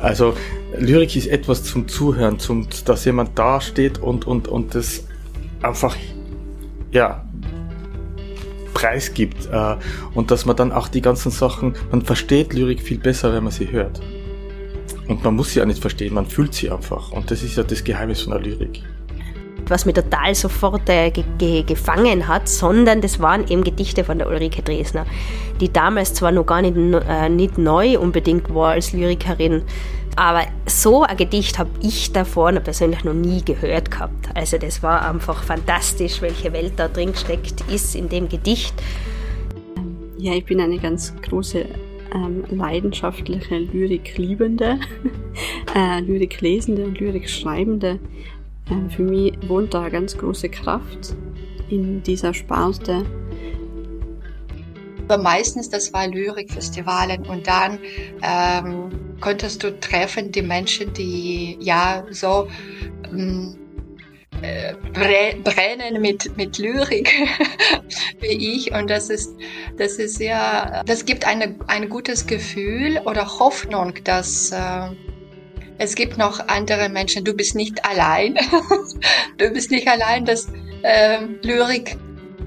Also Lyrik ist etwas zum Zuhören, zum, dass jemand da steht und, und, und das einfach, ja, preisgibt äh, und dass man dann auch die ganzen Sachen, man versteht Lyrik viel besser, wenn man sie hört. Und man muss sie auch nicht verstehen, man fühlt sie einfach. Und das ist ja das Geheimnis von der Lyrik was mich total sofort äh, ge ge gefangen hat, sondern das waren eben Gedichte von der Ulrike Dresner, die damals zwar noch gar nicht, äh, nicht neu unbedingt war als Lyrikerin, aber so ein Gedicht habe ich davor persönlich noch nie gehört gehabt. Also das war einfach fantastisch, welche Welt da drin steckt, ist in dem Gedicht. Ja, ich bin eine ganz große ähm, leidenschaftliche Lyrik-Liebende, äh, Lyrik-Lesende und Lyrik-Schreibende. Ähm, für mich wohnt da eine ganz große Kraft in dieser Sparte. Aber meistens das war Lyrikfestivalen und dann ähm, konntest du treffen die Menschen, die ja so ähm, äh, brennen mit, mit Lyrik wie ich und das ist, das ist ja, das gibt eine, ein gutes Gefühl oder Hoffnung, dass äh, es gibt noch andere Menschen, du bist nicht allein. du bist nicht allein, dass äh, Lyrik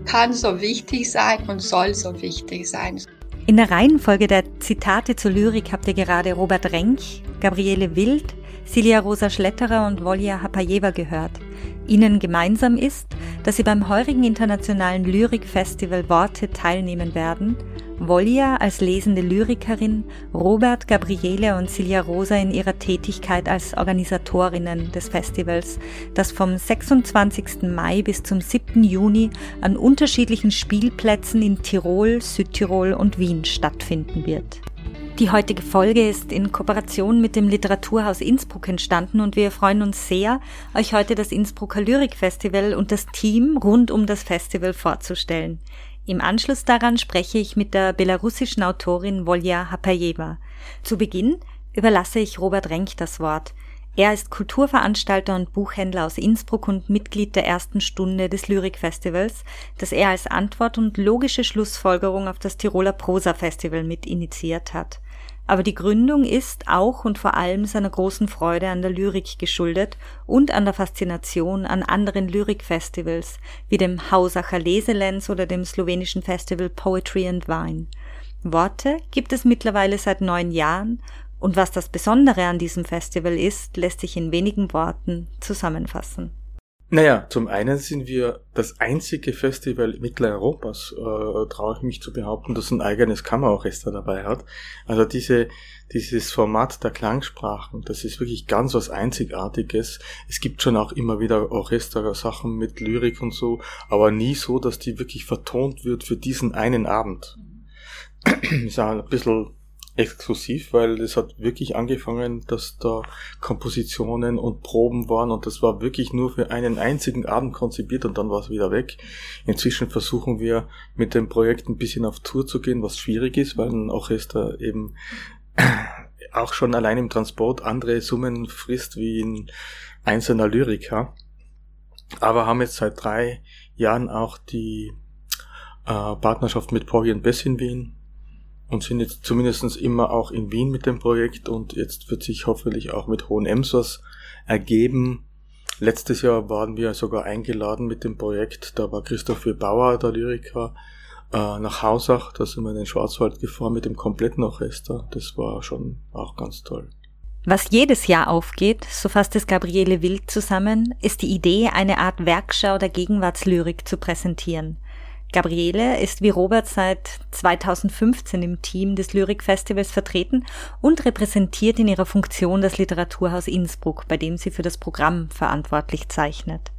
kann so wichtig sein und soll so wichtig sein. In der Reihenfolge der Zitate zur Lyrik habt ihr gerade Robert Renk, Gabriele Wild, Silja Rosa Schletterer und Volja Hapajeva gehört. Ihnen gemeinsam ist, dass sie beim heurigen internationalen Lyrikfestival Worte teilnehmen werden Volja als lesende Lyrikerin, Robert, Gabriele und Silja Rosa in ihrer Tätigkeit als Organisatorinnen des Festivals, das vom 26. Mai bis zum 7. Juni an unterschiedlichen Spielplätzen in Tirol, Südtirol und Wien stattfinden wird. Die heutige Folge ist in Kooperation mit dem Literaturhaus Innsbruck entstanden und wir freuen uns sehr, euch heute das Innsbrucker Lyrikfestival und das Team rund um das Festival vorzustellen. Im Anschluss daran spreche ich mit der belarussischen Autorin Volja Hapajeva. Zu Beginn überlasse ich Robert Renk das Wort. Er ist Kulturveranstalter und Buchhändler aus Innsbruck und Mitglied der ersten Stunde des Lyrikfestivals, das er als Antwort und logische Schlussfolgerung auf das Tiroler Prosa Festival mit initiiert hat. Aber die Gründung ist auch und vor allem seiner großen Freude an der Lyrik geschuldet und an der Faszination an anderen Lyrikfestivals wie dem Hausacher Leselenz oder dem slowenischen Festival Poetry and Wine. Worte gibt es mittlerweile seit neun Jahren und was das Besondere an diesem Festival ist, lässt sich in wenigen Worten zusammenfassen. Naja, zum einen sind wir das einzige Festival Mitteleuropas, äh, traue ich mich zu behaupten, das ein eigenes Kammerorchester dabei hat. Also diese, dieses Format der Klangsprachen, das ist wirklich ganz was Einzigartiges. Es gibt schon auch immer wieder Orchestersachen mit Lyrik und so, aber nie so, dass die wirklich vertont wird für diesen einen Abend. ist auch ein bisschen exklusiv, weil es hat wirklich angefangen, dass da Kompositionen und Proben waren und das war wirklich nur für einen einzigen Abend konzipiert und dann war es wieder weg. Inzwischen versuchen wir mit dem Projekt ein bisschen auf Tour zu gehen, was schwierig ist, weil ein Orchester eben auch schon allein im Transport andere Summen frisst wie ein einzelner Lyriker. Aber haben jetzt seit drei Jahren auch die äh, Partnerschaft mit Porgy Bess in Wien und sind jetzt zumindest immer auch in Wien mit dem Projekt und jetzt wird sich hoffentlich auch mit Hohen Ems was ergeben. Letztes Jahr waren wir sogar eingeladen mit dem Projekt, da war Christoph Bauer, der Lyriker, äh, nach Hausach, da sind wir in den Schwarzwald gefahren mit dem kompletten Orchester. Das war schon auch ganz toll. Was jedes Jahr aufgeht, so fasst es Gabriele Wild zusammen, ist die Idee, eine Art Werkschau der Gegenwartslyrik zu präsentieren. Gabriele ist wie Robert seit 2015 im Team des Lyrikfestivals vertreten und repräsentiert in ihrer Funktion das Literaturhaus Innsbruck, bei dem sie für das Programm verantwortlich zeichnet.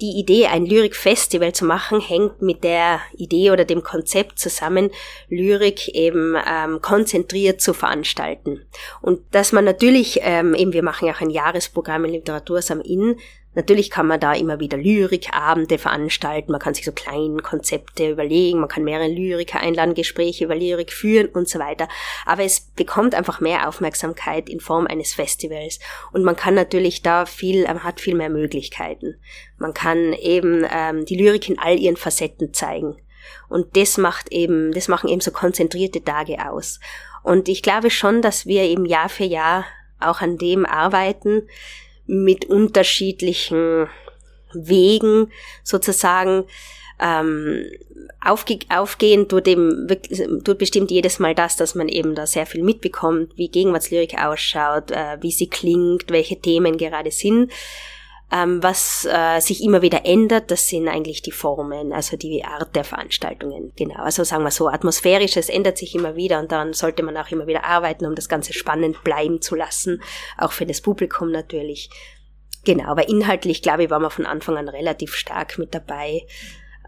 Die Idee, ein Lyrikfestival zu machen, hängt mit der Idee oder dem Konzept zusammen, Lyrik eben ähm, konzentriert zu veranstalten. Und dass man natürlich, ähm, eben wir machen ja auch ein Jahresprogramm im Literaturhaus am Inn, Natürlich kann man da immer wieder Lyrikabende veranstalten, man kann sich so kleine Konzepte überlegen, man kann mehrere Lyriker einladen, Gespräche über Lyrik führen und so weiter. Aber es bekommt einfach mehr Aufmerksamkeit in Form eines Festivals. Und man kann natürlich da viel, man hat viel mehr Möglichkeiten. Man kann eben ähm, die Lyrik in all ihren Facetten zeigen. Und das macht eben, das machen eben so konzentrierte Tage aus. Und ich glaube schon, dass wir eben Jahr für Jahr auch an dem arbeiten mit unterschiedlichen Wegen sozusagen ähm, aufge aufgehen tut eben tut bestimmt jedes Mal das, dass man eben da sehr viel mitbekommt, wie Gegenwartslyrik ausschaut, äh, wie sie klingt, welche Themen gerade sind. Ähm, was äh, sich immer wieder ändert, das sind eigentlich die Formen, also die Art der Veranstaltungen. Genau, also sagen wir so, atmosphärisches ändert sich immer wieder und dann sollte man auch immer wieder arbeiten, um das Ganze spannend bleiben zu lassen, auch für das Publikum natürlich. Genau, aber inhaltlich, glaube ich, waren wir von Anfang an relativ stark mit dabei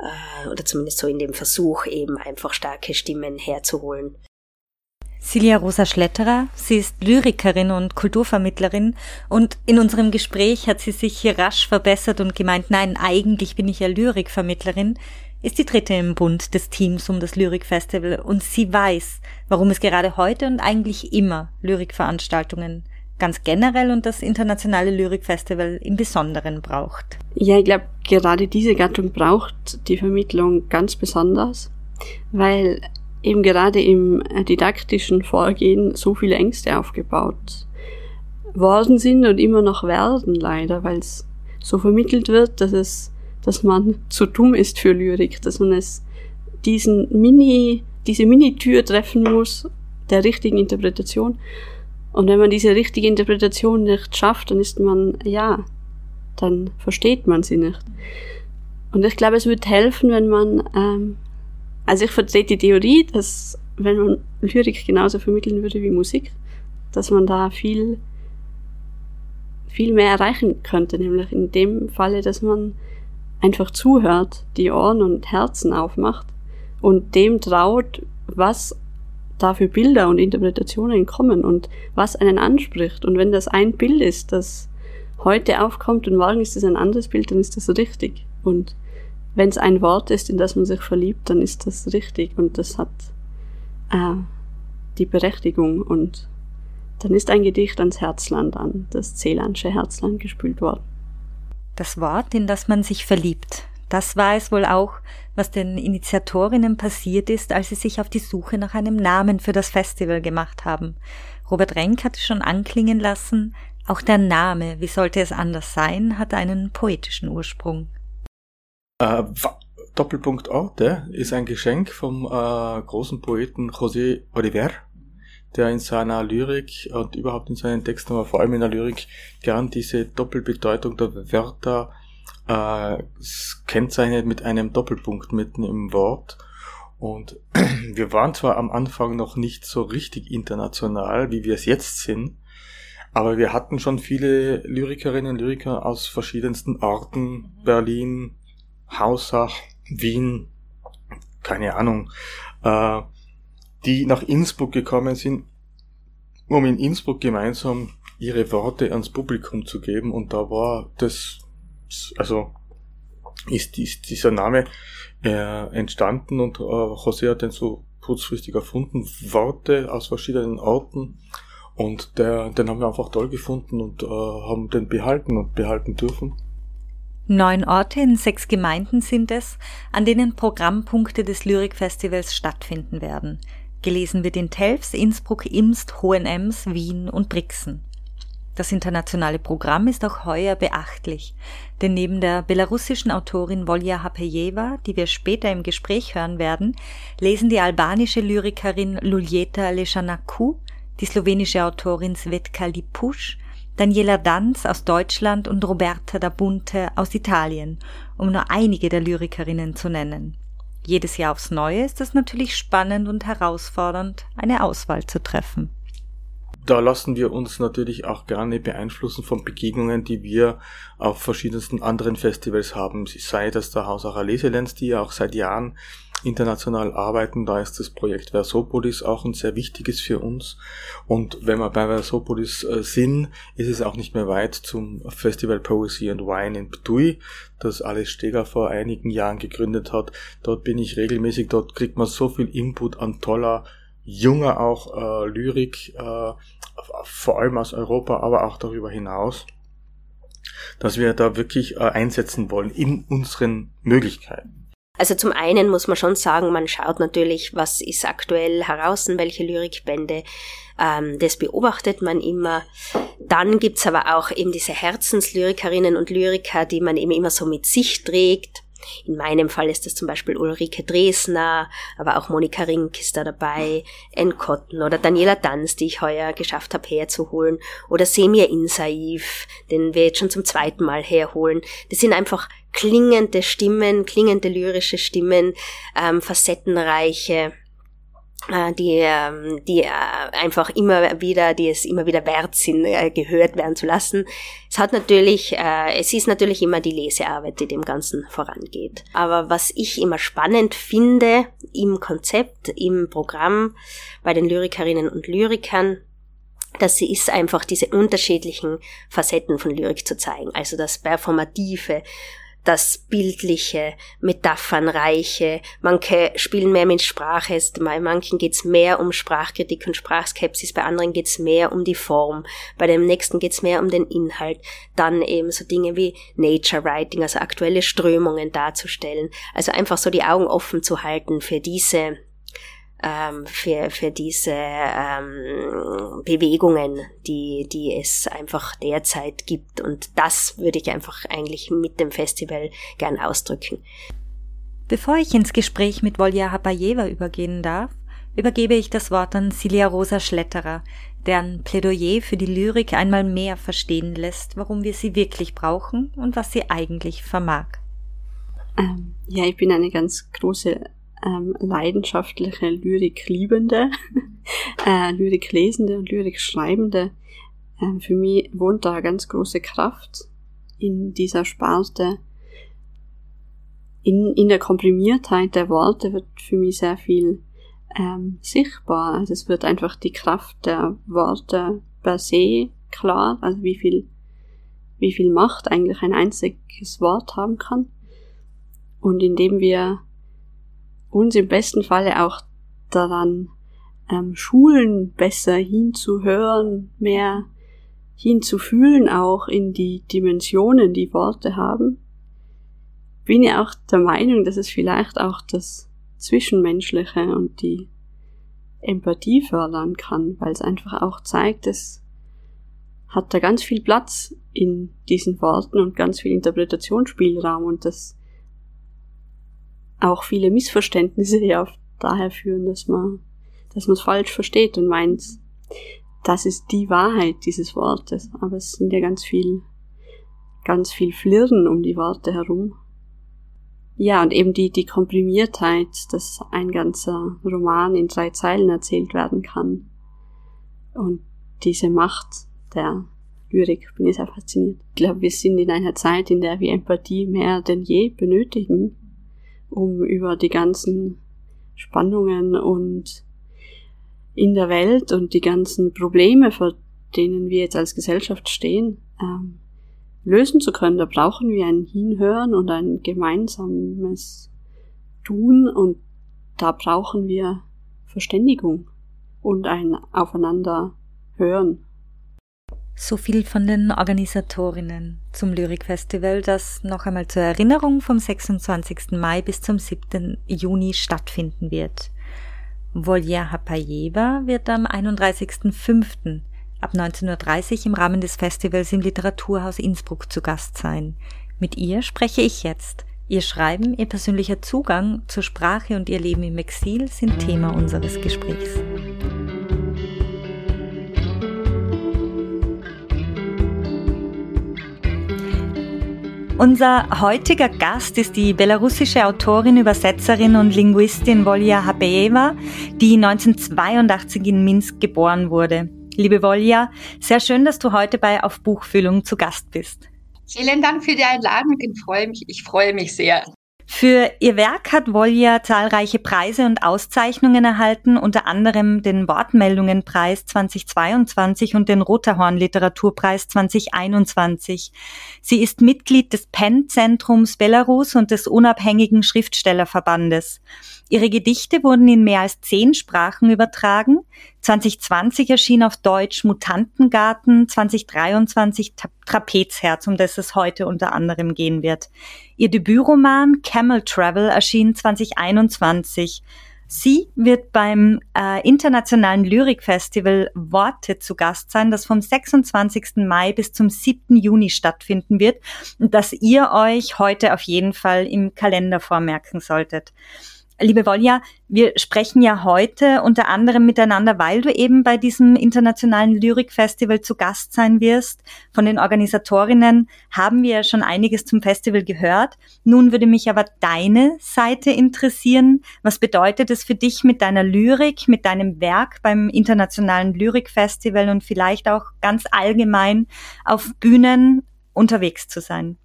äh, oder zumindest so in dem Versuch, eben einfach starke Stimmen herzuholen. Silja Rosa Schletterer, sie ist Lyrikerin und Kulturvermittlerin. Und in unserem Gespräch hat sie sich hier rasch verbessert und gemeint, nein, eigentlich bin ich ja Lyrikvermittlerin, ist die dritte im Bund des Teams um das Lyrikfestival. Und sie weiß, warum es gerade heute und eigentlich immer Lyrikveranstaltungen ganz generell und das internationale Lyrikfestival im Besonderen braucht. Ja, ich glaube, gerade diese Gattung braucht die Vermittlung ganz besonders, weil eben gerade im didaktischen Vorgehen so viele Ängste aufgebaut worden sind und immer noch werden leider, weil es so vermittelt wird, dass es, dass man zu dumm ist für Lyrik, dass man es diesen Mini, diese Mini-Tür treffen muss der richtigen Interpretation und wenn man diese richtige Interpretation nicht schafft, dann ist man, ja, dann versteht man sie nicht. Und ich glaube, es würde helfen, wenn man, ähm, also ich vertrete die Theorie, dass wenn man Lyrik genauso vermitteln würde wie Musik, dass man da viel, viel mehr erreichen könnte, nämlich in dem Falle, dass man einfach zuhört, die Ohren und Herzen aufmacht und dem traut, was da für Bilder und Interpretationen kommen und was einen anspricht. Und wenn das ein Bild ist, das heute aufkommt und morgen ist es ein anderes Bild, dann ist das richtig. Und wenn es ein Wort ist, in das man sich verliebt, dann ist das richtig und das hat äh, die Berechtigung und dann ist ein Gedicht ans Herzland, an das Cehlansche Herzland gespült worden. Das Wort, in das man sich verliebt, das war es wohl auch, was den Initiatorinnen passiert ist, als sie sich auf die Suche nach einem Namen für das Festival gemacht haben. Robert Renk hatte schon anklingen lassen, auch der Name, wie sollte es anders sein, hat einen poetischen Ursprung. Äh, Doppelpunkt Orte ist ein Geschenk vom äh, großen Poeten José Oliver, der in seiner Lyrik und überhaupt in seinen Texten, aber vor allem in der Lyrik, gern diese Doppelbedeutung der Wörter äh, kennzeichnet mit einem Doppelpunkt mitten im Wort. Und wir waren zwar am Anfang noch nicht so richtig international, wie wir es jetzt sind, aber wir hatten schon viele Lyrikerinnen und Lyriker aus verschiedensten Orten, Berlin, Hausach, Wien, keine Ahnung, äh, die nach Innsbruck gekommen sind, um in Innsbruck gemeinsam ihre Worte ans Publikum zu geben. Und da war das also ist, ist dieser Name äh, entstanden und äh, José hat den so kurzfristig erfunden, Worte aus verschiedenen Orten und der, den haben wir einfach toll gefunden und äh, haben den behalten und behalten dürfen. Neun Orte in sechs Gemeinden sind es, an denen Programmpunkte des Lyrikfestivals stattfinden werden. Gelesen wird in Telfs, Innsbruck, Imst, Hohenems, Wien und Brixen. Das internationale Programm ist auch heuer beachtlich, denn neben der belarussischen Autorin Volja Hapejeva, die wir später im Gespräch hören werden, lesen die albanische Lyrikerin Luljeta Leshanaku, die slowenische Autorin Svetka Lipusch, Daniela Danz aus Deutschland und Roberta da Bunte aus Italien, um nur einige der Lyrikerinnen zu nennen. Jedes Jahr aufs Neue ist es natürlich spannend und herausfordernd, eine Auswahl zu treffen da lassen wir uns natürlich auch gerne beeinflussen von Begegnungen, die wir auf verschiedensten anderen Festivals haben. Sei das der Hausacher Leselenz, die ja auch seit Jahren international arbeiten. Da ist das Projekt Versopolis auch ein sehr wichtiges für uns. Und wenn wir bei Versopolis äh, sind, ist es auch nicht mehr weit zum Festival Poesy and Wine in Btui, das Alice Steger vor einigen Jahren gegründet hat. Dort bin ich regelmäßig, dort kriegt man so viel Input an toller junger auch äh, Lyrik, äh, vor allem aus Europa, aber auch darüber hinaus, dass wir da wirklich äh, einsetzen wollen in unseren Möglichkeiten. Also zum einen muss man schon sagen, man schaut natürlich, was ist aktuell heraus, welche Lyrikbände, ähm, das beobachtet man immer. Dann gibt's aber auch eben diese Herzenslyrikerinnen und Lyriker, die man eben immer so mit sich trägt. In meinem Fall ist das zum Beispiel Ulrike Dresner, aber auch Monika Rink ist da dabei, Ann Cotton oder Daniela Danz, die ich heuer geschafft habe herzuholen, oder Semir Insaif, den wir jetzt schon zum zweiten Mal herholen. Das sind einfach klingende Stimmen, klingende lyrische Stimmen, ähm, facettenreiche die, ähm, die äh, einfach immer wieder, die es immer wieder wert sind, äh, gehört werden zu lassen. Es hat natürlich, es ist natürlich immer die Lesearbeit, die dem Ganzen vorangeht. Aber was ich immer spannend finde im Konzept, im Programm bei den Lyrikerinnen und Lyrikern, dass sie ist einfach diese unterschiedlichen Facetten von Lyrik zu zeigen. Also das Performative, das Bildliche, Metaphernreiche. Manche spielen mehr mit Sprache, bei manchen geht's mehr um Sprachkritik und Sprachskepsis, bei anderen geht's mehr um die Form, bei dem nächsten geht's mehr um den Inhalt. Dann eben so Dinge wie Nature Writing, also aktuelle Strömungen darzustellen. Also einfach so die Augen offen zu halten für diese ähm, für, für diese ähm, Bewegungen, die, die es einfach derzeit gibt. Und das würde ich einfach eigentlich mit dem Festival gern ausdrücken. Bevor ich ins Gespräch mit Volja Hapajeva übergehen darf, übergebe ich das Wort an Silja Rosa Schletterer, deren Plädoyer für die Lyrik einmal mehr verstehen lässt, warum wir sie wirklich brauchen und was sie eigentlich vermag. Ähm, ja, ich bin eine ganz große ähm, leidenschaftliche Lyrik-Liebende, äh, Lyrik-Lesende und Lyrik-Schreibende. Ähm, für mich wohnt da ganz große Kraft in dieser Sparte. In, in der Komprimiertheit der Worte wird für mich sehr viel ähm, sichtbar. Also es wird einfach die Kraft der Worte per se klar, also wie viel, wie viel Macht eigentlich ein einziges Wort haben kann. Und indem wir uns im besten Falle auch daran ähm, schulen, besser hinzuhören, mehr hinzufühlen auch in die Dimensionen, die Worte haben, bin ich auch der Meinung, dass es vielleicht auch das Zwischenmenschliche und die Empathie fördern kann, weil es einfach auch zeigt, es hat da ganz viel Platz in diesen Worten und ganz viel Interpretationsspielraum und das auch viele Missverständnisse ja daher führen, dass man, dass man es falsch versteht und meint, das ist die Wahrheit dieses Wortes. Aber es sind ja ganz viel, ganz viel Flirren um die Worte herum. Ja, und eben die, die Komprimiertheit, dass ein ganzer Roman in drei Zeilen erzählt werden kann. Und diese Macht der Lyrik bin ich sehr fasziniert. Ich glaube, wir sind in einer Zeit, in der wir Empathie mehr denn je benötigen um über die ganzen Spannungen und in der Welt und die ganzen Probleme, vor denen wir jetzt als Gesellschaft stehen, ähm, lösen zu können. Da brauchen wir ein Hinhören und ein gemeinsames Tun und da brauchen wir Verständigung und ein Aufeinander hören. So viel von den Organisatorinnen zum Lyrikfestival, das noch einmal zur Erinnerung vom 26. Mai bis zum 7. Juni stattfinden wird. Volja Hapajeva wird am 31.05. ab 19.30 Uhr im Rahmen des Festivals im Literaturhaus Innsbruck zu Gast sein. Mit ihr spreche ich jetzt. Ihr Schreiben, ihr persönlicher Zugang zur Sprache und ihr Leben im Exil sind Thema unseres Gesprächs. Unser heutiger Gast ist die belarussische Autorin, Übersetzerin und Linguistin Volja Habeeva, die 1982 in Minsk geboren wurde. Liebe Volja, sehr schön, dass du heute bei Auf Buchfühlung zu Gast bist. Vielen Dank für die Einladung. Ich freue mich, ich freue mich sehr. Für ihr Werk hat Volja zahlreiche Preise und Auszeichnungen erhalten, unter anderem den Wortmeldungenpreis 2022 und den Roterhorn Literaturpreis 2021. Sie ist Mitglied des PEN-Zentrums Belarus und des Unabhängigen Schriftstellerverbandes. Ihre Gedichte wurden in mehr als zehn Sprachen übertragen. 2020 erschien auf Deutsch Mutantengarten, 2023 Trapezherz, um das es heute unter anderem gehen wird. Ihr Debütroman Camel Travel erschien 2021. Sie wird beim äh, Internationalen Lyrikfestival Worte zu Gast sein, das vom 26. Mai bis zum 7. Juni stattfinden wird und das ihr euch heute auf jeden Fall im Kalender vormerken solltet. Liebe Volja, wir sprechen ja heute unter anderem miteinander, weil du eben bei diesem internationalen Lyrikfestival zu Gast sein wirst. Von den Organisatorinnen haben wir ja schon einiges zum Festival gehört. Nun würde mich aber deine Seite interessieren. Was bedeutet es für dich mit deiner Lyrik, mit deinem Werk beim internationalen Lyrikfestival und vielleicht auch ganz allgemein auf Bühnen unterwegs zu sein?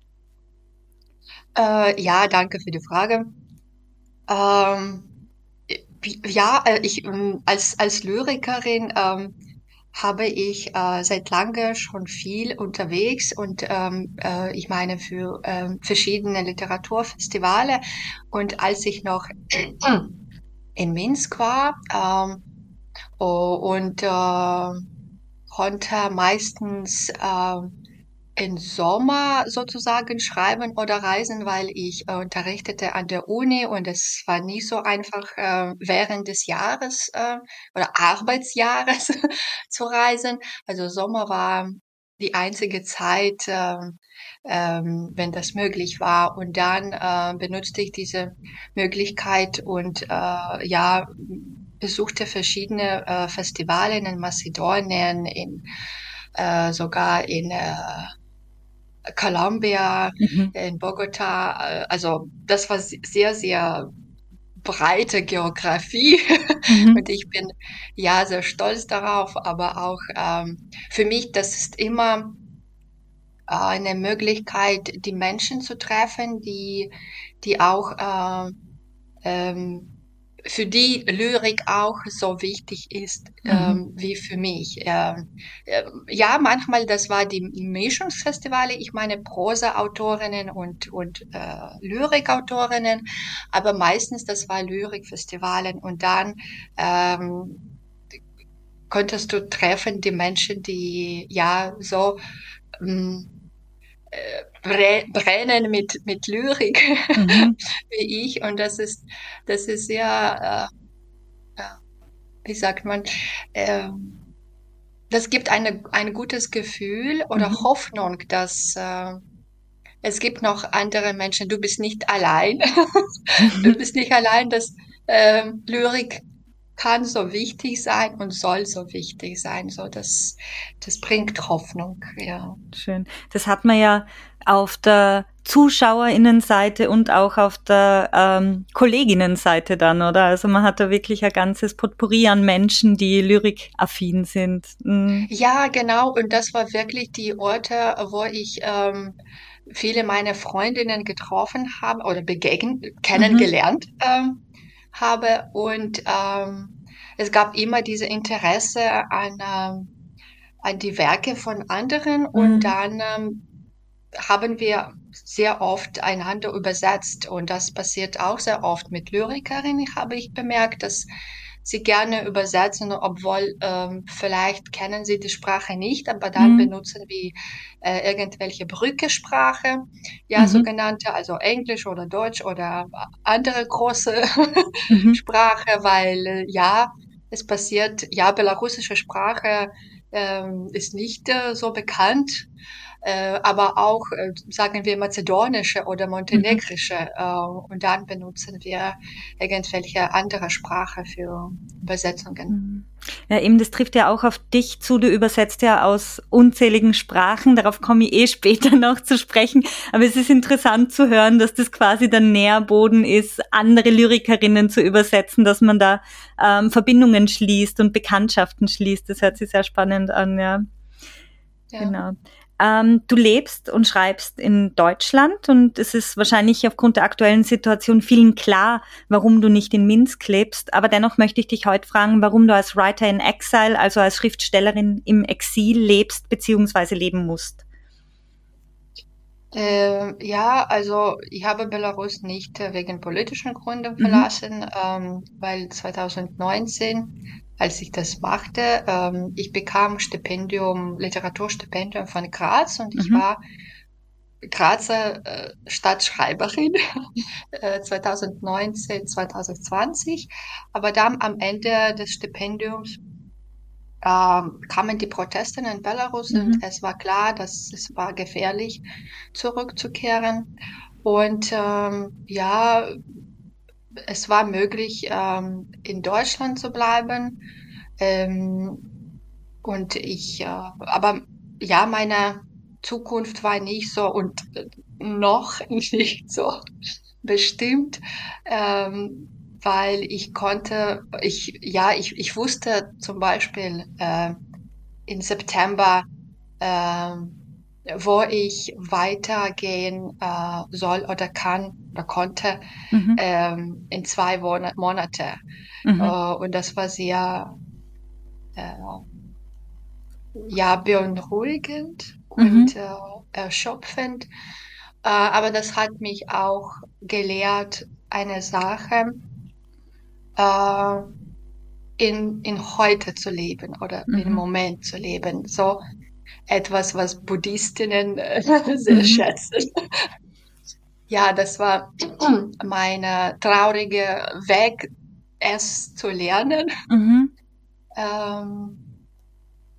Äh, ja, danke für die Frage. Ähm, ja, äh, ich ähm, als, als Lyrikerin ähm, habe ich äh, seit lange schon viel unterwegs und ähm, äh, ich meine für ähm, verschiedene Literaturfestivale. Und als ich noch in Minsk war ähm, oh, und äh, konnte meistens äh, im Sommer sozusagen schreiben oder reisen, weil ich äh, unterrichtete an der Uni und es war nie so einfach äh, während des Jahres äh, oder Arbeitsjahres zu reisen. Also Sommer war die einzige Zeit, äh, ähm, wenn das möglich war. Und dann äh, benutzte ich diese Möglichkeit und äh, ja besuchte verschiedene äh, Festivale in Mazedonien, in sogar in Colombia, mhm. in Bogota. Äh, also das war sehr, sehr breite Geografie mhm. und ich bin ja sehr stolz darauf, aber auch ähm, für mich, das ist immer äh, eine Möglichkeit, die Menschen zu treffen, die, die auch äh, ähm, für die Lyrik auch so wichtig ist mhm. ähm, wie für mich. Ähm, äh, ja, manchmal das war die Mischungsfestivale, ich meine Prosa-Autorinnen und, und äh, Lyrikautorinnen, aber meistens das war Lyrikfestivalen und dann ähm, konntest du treffen die Menschen, die ja so ähm, brennen mit, mit Lyrik mhm. wie ich. Und das ist, das ist sehr, äh, wie sagt man, äh, das gibt eine, ein gutes Gefühl oder mhm. Hoffnung, dass äh, es gibt noch andere Menschen. Du bist nicht allein. du bist nicht allein, dass äh, Lyrik kann so wichtig sein und soll so wichtig sein. So, das, das bringt Hoffnung, ja. Schön. Das hat man ja auf der Zuschauerinnenseite und auch auf der ähm, Kolleginnenseite dann, oder? Also man hat da wirklich ein ganzes Potpourri an Menschen, die lyrikaffin sind. Mhm. Ja, genau. Und das war wirklich die Orte, wo ich ähm, viele meiner Freundinnen getroffen habe oder begegnet, kennengelernt mhm. ähm, habe. Und ähm, es gab immer diese Interesse an, ähm, an die Werke von anderen mhm. und dann ähm, haben wir sehr oft einander übersetzt und das passiert auch sehr oft mit Lyrikerinnen, habe ich bemerkt, dass sie gerne übersetzen, obwohl ähm, vielleicht kennen sie die Sprache nicht, aber dann mhm. benutzen wir äh, irgendwelche Brückesprache, ja, mhm. sogenannte, also Englisch oder Deutsch oder andere große mhm. Sprache, weil äh, ja, es passiert, ja, belarussische Sprache ähm, ist nicht äh, so bekannt äh, aber auch, äh, sagen wir, mazedonische oder montenegrische. Mhm. Äh, und dann benutzen wir irgendwelche andere Sprache für Übersetzungen. Mhm. Ja, eben, das trifft ja auch auf dich zu. Du übersetzt ja aus unzähligen Sprachen. Darauf komme ich eh später noch zu sprechen. Aber es ist interessant zu hören, dass das quasi der Nährboden ist, andere Lyrikerinnen zu übersetzen, dass man da ähm, Verbindungen schließt und Bekanntschaften schließt. Das hört sich sehr spannend an, ja. ja. Genau. Ähm, du lebst und schreibst in Deutschland und es ist wahrscheinlich aufgrund der aktuellen Situation vielen klar, warum du nicht in Minsk lebst. Aber dennoch möchte ich dich heute fragen, warum du als Writer in Exile, also als Schriftstellerin im Exil lebst bzw. leben musst. Äh, ja, also ich habe Belarus nicht äh, wegen politischen Gründen mhm. verlassen, mhm. ähm, weil 2019, als ich das machte, ähm, ich bekam Stipendium, Literaturstipendium von Graz und ich mhm. war Grazer äh, Stadtschreiberin äh, 2019, 2020. Aber dann am Ende des Stipendiums kamen die Proteste in Belarus mhm. und es war klar, dass es war gefährlich, zurückzukehren. Und ähm, ja, es war möglich, ähm, in Deutschland zu bleiben. Ähm, und ich, äh, aber ja, meine Zukunft war nicht so und noch nicht so bestimmt. Ähm, weil ich konnte, ich, ja, ich, ich wusste zum Beispiel äh, im September, äh, wo ich weitergehen äh, soll oder kann oder konnte mhm. ähm, in zwei Monate. Mhm. Äh, und das war sehr äh, ja, beunruhigend mhm. und äh, erschöpfend. Äh, aber das hat mich auch gelehrt, eine Sache, äh, in, in heute zu leben oder mhm. im Moment zu leben. So etwas, was Buddhistinnen äh, sehr mhm. schätzen. ja, das war mein trauriger Weg, es zu lernen. Mhm. Ähm,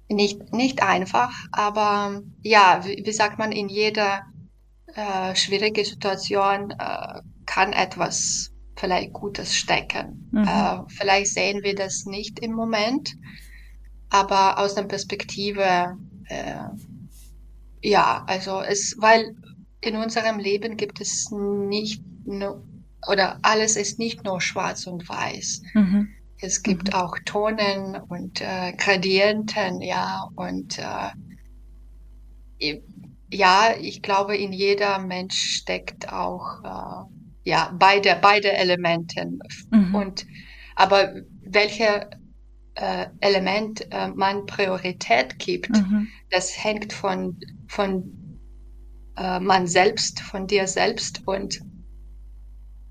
nicht, nicht einfach, aber ja, wie, wie sagt man, in jeder äh, schwierigen Situation äh, kann etwas vielleicht Gutes stecken. Mhm. Äh, vielleicht sehen wir das nicht im Moment, aber aus der Perspektive, äh, ja, also es, weil in unserem Leben gibt es nicht nur, oder alles ist nicht nur schwarz und weiß. Mhm. Es gibt mhm. auch Tonen und äh, Gradienten, ja, und äh, ja, ich glaube, in jeder Mensch steckt auch äh, ja, beide, beide Elementen. Mhm. Und, aber welche äh, Element äh, man Priorität gibt, mhm. das hängt von, von äh, man selbst, von dir selbst und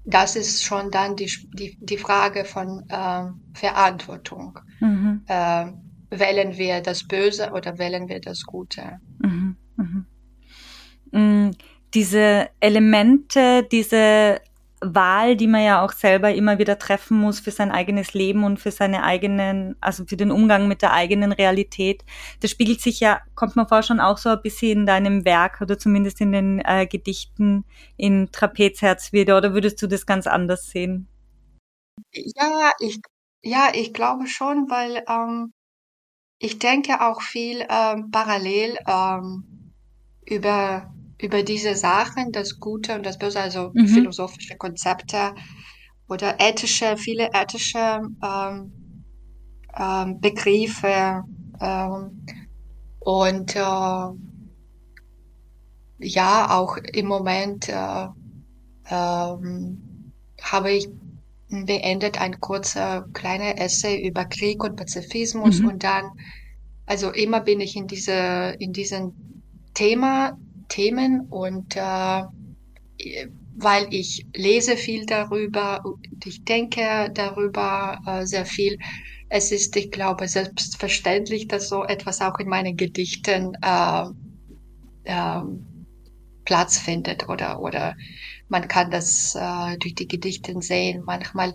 das ist schon dann die, die, die Frage von äh, Verantwortung. Mhm. Äh, wählen wir das Böse oder wählen wir das Gute? Mhm. Diese Elemente, diese Wahl, die man ja auch selber immer wieder treffen muss für sein eigenes Leben und für seine eigenen, also für den Umgang mit der eigenen Realität. Das spiegelt sich ja, kommt man vor, schon auch so ein bisschen in deinem Werk oder zumindest in den äh, Gedichten in Trapezherz wieder, oder würdest du das ganz anders sehen? Ja, ich, ja, ich glaube schon, weil ähm, ich denke auch viel ähm, parallel ähm, über über diese Sachen, das Gute und das Böse, also mhm. philosophische Konzepte oder ethische, viele ethische ähm, ähm, Begriffe ähm, und äh, ja, auch im Moment äh, ähm, habe ich beendet ein kurzer kleiner Essay über Krieg und Pazifismus mhm. und dann, also immer bin ich in diese, in diesem Thema Themen und äh, weil ich lese viel darüber und ich denke darüber äh, sehr viel. Es ist, ich glaube, selbstverständlich, dass so etwas auch in meinen Gedichten äh, äh, Platz findet oder, oder man kann das äh, durch die Gedichte sehen. Manchmal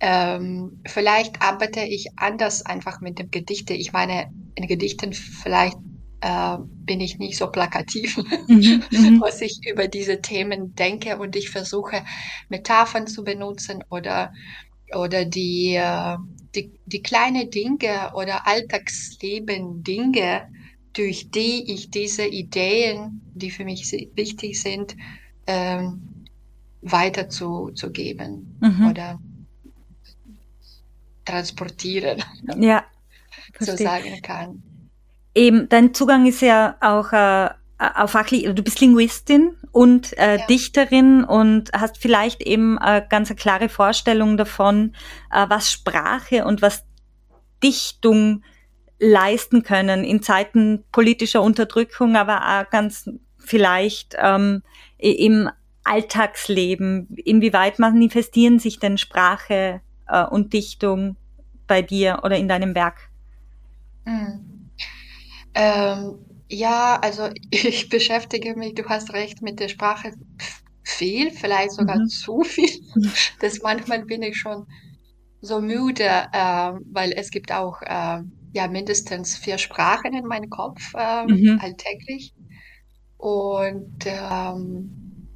ähm, vielleicht arbeite ich anders einfach mit dem Gedichte. Ich meine, in Gedichten vielleicht äh, bin ich nicht so plakativ, mhm, mhm, was ich über diese Themen denke und ich versuche Metaphern zu benutzen oder oder die, äh, die, die kleine Dinge oder Alltagsleben Dinge, durch die ich diese Ideen, die für mich wichtig sind, ähm, weiter zu, zu geben mhm. oder transportieren, ja, so sagen kann. Eben, dein Zugang ist ja auch äh, auf fachlich, du bist Linguistin und äh, ja. Dichterin und hast vielleicht eben äh, ganz eine klare Vorstellung davon, äh, was Sprache und was Dichtung leisten können in Zeiten politischer Unterdrückung, aber auch ganz vielleicht ähm, im Alltagsleben? Inwieweit manifestieren sich denn Sprache äh, und Dichtung bei dir oder in deinem Werk? Mhm. Ähm, ja, also ich beschäftige mich, du hast recht, mit der Sprache viel, vielleicht sogar mhm. zu viel. Das manchmal bin ich schon so müde, äh, weil es gibt auch äh, ja mindestens vier Sprachen in meinem Kopf äh, mhm. alltäglich. Und ähm,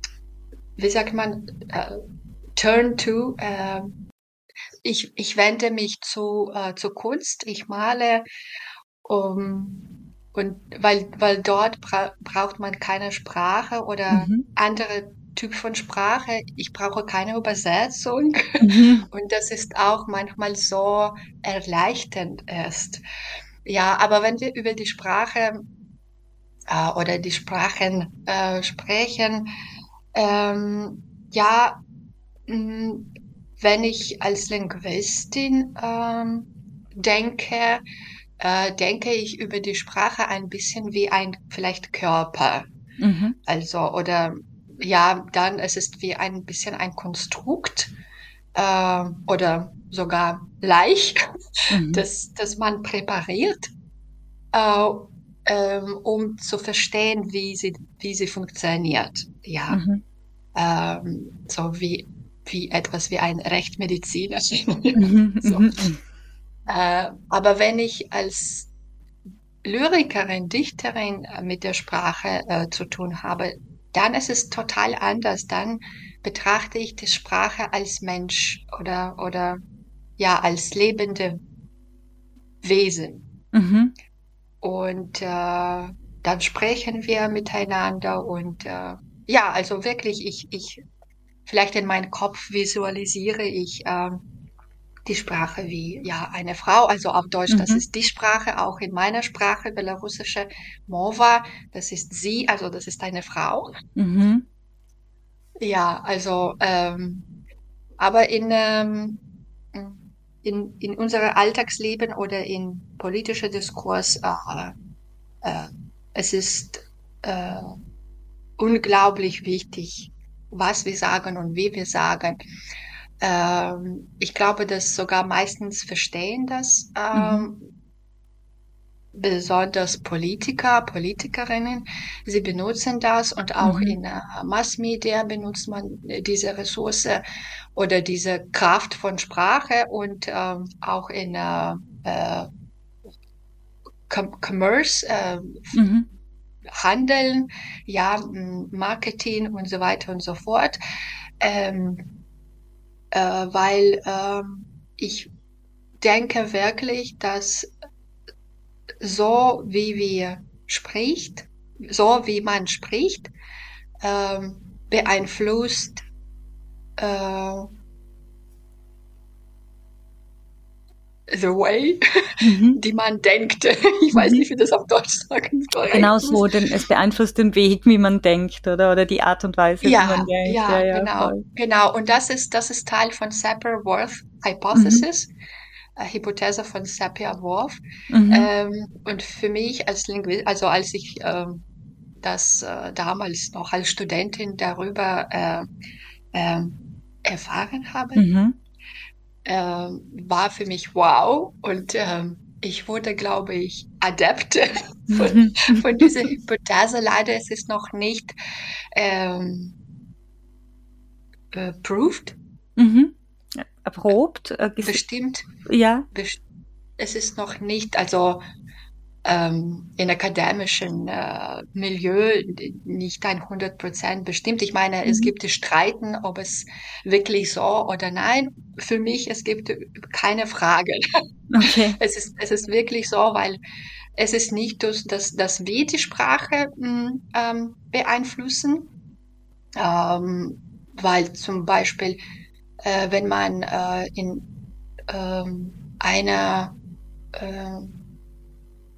wie sagt man, äh, turn to, äh, ich, ich wende mich zu, äh, zu Kunst, ich male, um, und weil, weil dort bra braucht man keine Sprache oder mhm. andere Typ von Sprache. Ich brauche keine Übersetzung. Mhm. Und das ist auch manchmal so erleichternd ist. Ja, aber wenn wir über die Sprache äh, oder die Sprachen äh, sprechen, ähm, ja, mh, wenn ich als Linguistin ähm, denke, äh, denke ich über die Sprache ein bisschen wie ein vielleicht Körper. Mhm. Also, oder ja, dann es ist wie ein bisschen ein Konstrukt äh, oder sogar leicht, mhm. das, das man präpariert, äh, ähm, um zu verstehen, wie sie, wie sie funktioniert. Ja, mhm. ähm, so wie, wie etwas wie ein Rechtmediziner. Mhm. so. Äh, aber wenn ich als Lyrikerin, Dichterin äh, mit der Sprache äh, zu tun habe, dann ist es total anders. Dann betrachte ich die Sprache als Mensch oder, oder ja, als lebende Wesen. Mhm. Und äh, dann sprechen wir miteinander und äh, ja, also wirklich, ich, ich, vielleicht in meinem Kopf visualisiere ich äh, die Sprache wie ja eine Frau, also auf Deutsch, mhm. das ist die Sprache, auch in meiner Sprache, belarussische Mova, das ist sie, also das ist eine Frau. Mhm. Ja, also, ähm, aber in, ähm, in, in unserem Alltagsleben oder in politischer Diskurs, äh, äh, es ist äh, unglaublich wichtig, was wir sagen und wie wir sagen. Ähm, ich glaube, dass sogar meistens verstehen das, ähm, mhm. besonders Politiker, Politikerinnen. Sie benutzen das und auch mhm. in äh, Massmedia benutzt man diese Ressource oder diese Kraft von Sprache und ähm, auch in äh, äh, Commerce, äh, mhm. Handeln, ja, Marketing und so weiter und so fort. Ähm, äh, weil äh, ich denke wirklich, dass so wie wir spricht, so wie man spricht, äh, beeinflusst äh, the way, mhm. die man denkt. Ich weiß nicht, wie das auf Deutsch sagen soll. Genau so, denn es beeinflusst den Weg, wie man denkt, oder? Oder die Art und Weise, ja, wie man denkt. Ja, ja genau. Voll. Genau. Und das ist, das ist Teil von Sapir-Whorf Hypothesis. Mhm. Hypothese von Sapir-Whorf. Mhm. Ähm, und für mich als Linguist, also als ich ähm, das äh, damals noch als Studentin darüber äh, äh, erfahren habe, ähm, war für mich wow und ähm, ich wurde, glaube ich, Adept von, von dieser Hypothese. Leider ist es noch nicht ähm, äh, proved. Mhm. Erprobt? Äh, Bestimmt. Ja. Es ist noch nicht, also ähm, in akademischen äh, Milieu nicht ein 100 Prozent bestimmt. Ich meine, mhm. es gibt Streiten, ob es wirklich so oder nein. Für mich, es gibt keine Frage. Okay. Es ist, es ist wirklich so, weil es ist nicht, dass, dass, dass wir die Sprache hm, ähm, beeinflussen, ähm, weil zum Beispiel, äh, wenn man äh, in ähm, einer äh,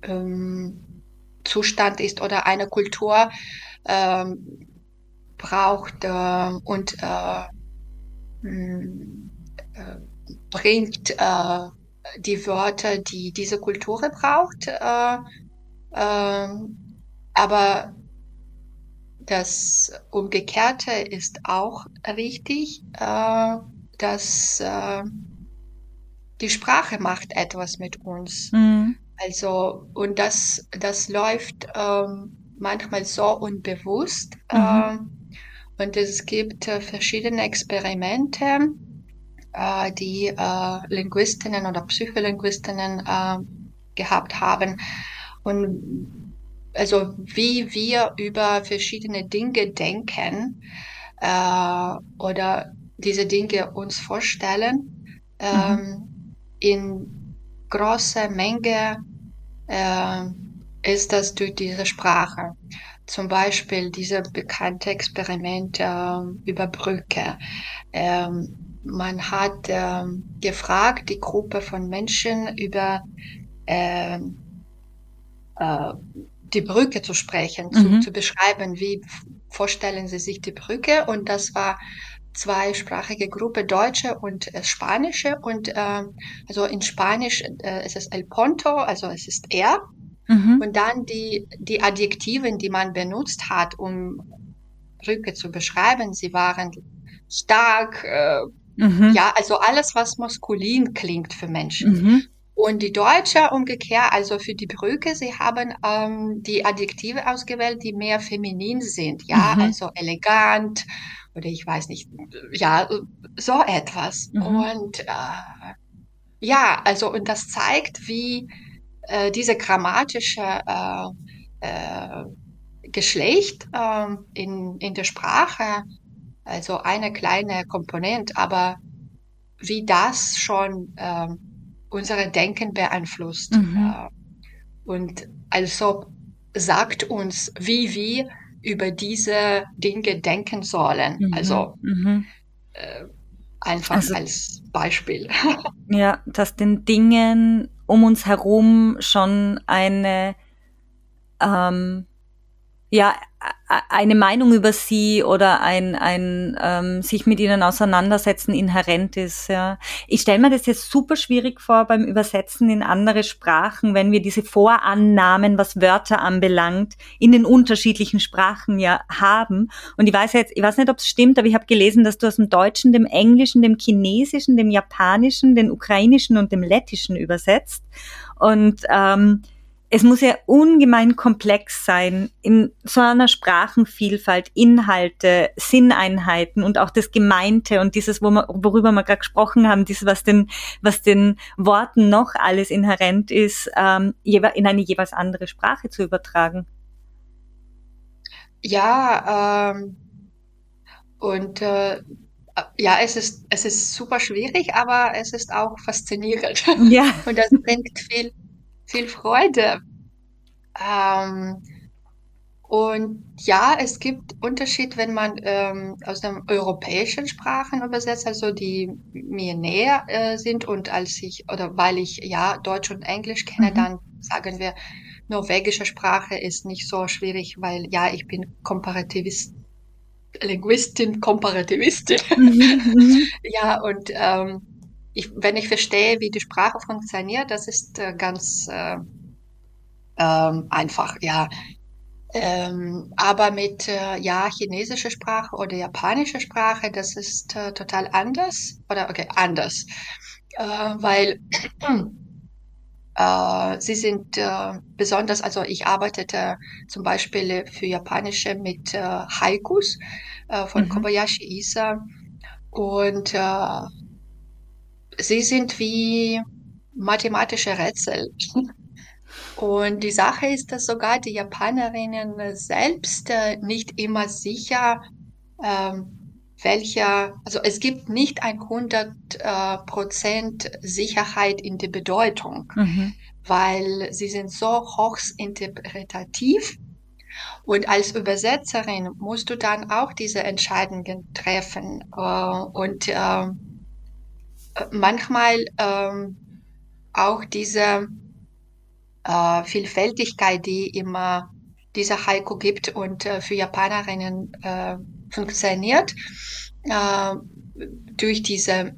ähm, Zustand ist oder eine Kultur ähm, braucht äh, und äh, hm, äh, bringt äh, die Wörter, die diese Kultur braucht. Äh, äh, aber das Umgekehrte ist auch richtig, äh, dass äh, die Sprache macht etwas mit uns. Mhm. Also, und das, das läuft ähm, manchmal so unbewusst. Mhm. Äh, und es gibt äh, verschiedene Experimente, äh, die äh, Linguistinnen oder Psycholinguistinnen äh, gehabt haben. Und also wie wir über verschiedene Dinge denken äh, oder diese Dinge uns vorstellen, ähm, mhm. in großer Menge äh, ist das durch diese Sprache. Zum Beispiel diese bekannte Experiment äh, über Brücke. Ähm, man hat ähm, gefragt, die Gruppe von Menschen über äh, äh, die Brücke zu sprechen, zu, mhm. zu beschreiben, wie vorstellen Sie sich die Brücke. Und das war zweisprachige Gruppe, Deutsche und äh, Spanische. Und äh, also in Spanisch äh, ist es El Ponto, also es ist er. Mhm. Und dann die, die Adjektiven, die man benutzt hat, um Brücke zu beschreiben, sie waren stark, äh, mhm. ja, also alles, was maskulin klingt für Menschen. Mhm. Und die Deutsche umgekehrt, also für die Brücke, sie haben ähm, die Adjektive ausgewählt, die mehr feminin sind, ja, mhm. also elegant oder ich weiß nicht, ja, so etwas. Mhm. Und äh, ja, also und das zeigt, wie äh, diese grammatische äh, äh, Geschlecht äh, in, in der Sprache, also eine kleine Komponente, aber wie das schon äh, unsere Denken beeinflusst. Mhm. Äh, und also sagt uns, wie wir über diese Dinge denken sollen. Mhm. Also mhm. Äh, einfach also, als Beispiel. Ja, dass den Dingen um uns herum schon eine ähm, ja eine Meinung über sie oder ein, ein ähm, sich mit ihnen auseinandersetzen inhärent ist. Ja. Ich stelle mir das jetzt super schwierig vor beim Übersetzen in andere Sprachen, wenn wir diese Vorannahmen, was Wörter anbelangt, in den unterschiedlichen Sprachen ja haben. Und ich weiß jetzt, ich weiß nicht, ob es stimmt, aber ich habe gelesen, dass du aus dem Deutschen, dem Englischen, dem Chinesischen, dem Japanischen, dem Ukrainischen und dem Lettischen übersetzt. Und ähm, es muss ja ungemein komplex sein, in so einer Sprachenvielfalt, Inhalte, Sinneinheiten und auch das Gemeinte und dieses, worüber wir gerade gesprochen haben, dieses, was den, was den Worten noch alles inhärent ist, ähm, in eine jeweils andere Sprache zu übertragen. Ja, ähm, und äh, ja, es ist, es ist super schwierig, aber es ist auch faszinierend. Ja. und das bringt viel viel Freude. Ähm, und ja, es gibt Unterschied, wenn man ähm, aus den europäischen Sprachen übersetzt, also die mir näher äh, sind und als ich, oder weil ich ja Deutsch und Englisch kenne, mhm. dann sagen wir, norwegische Sprache ist nicht so schwierig, weil ja, ich bin Komparativist, Linguistin, Komparativistin. Mhm, mhm. ja, und ähm, ich, wenn ich verstehe, wie die Sprache funktioniert, das ist äh, ganz äh, ähm, einfach, ja. Ähm, aber mit äh, ja chinesischer Sprache oder japanischer Sprache, das ist äh, total anders oder okay anders, äh, weil äh, sie sind äh, besonders, also ich arbeitete zum Beispiel für japanische mit äh, Haikus von mhm. Kobayashi Isa und sie sind wie mathematische Rätsel. Und die Sache ist, dass sogar die Japanerinnen selbst äh, nicht immer sicher, ähm, welcher, also es gibt nicht ein 100 äh, Prozent Sicherheit in der Bedeutung, mhm. weil sie sind so hochsinterpretativ. Und als Übersetzerin musst du dann auch diese Entscheidungen treffen. Äh, und äh, manchmal ähm, auch diese äh, Vielfältigkeit, die immer dieser Haiku gibt und äh, für Japanerinnen äh, funktioniert, äh, durch diese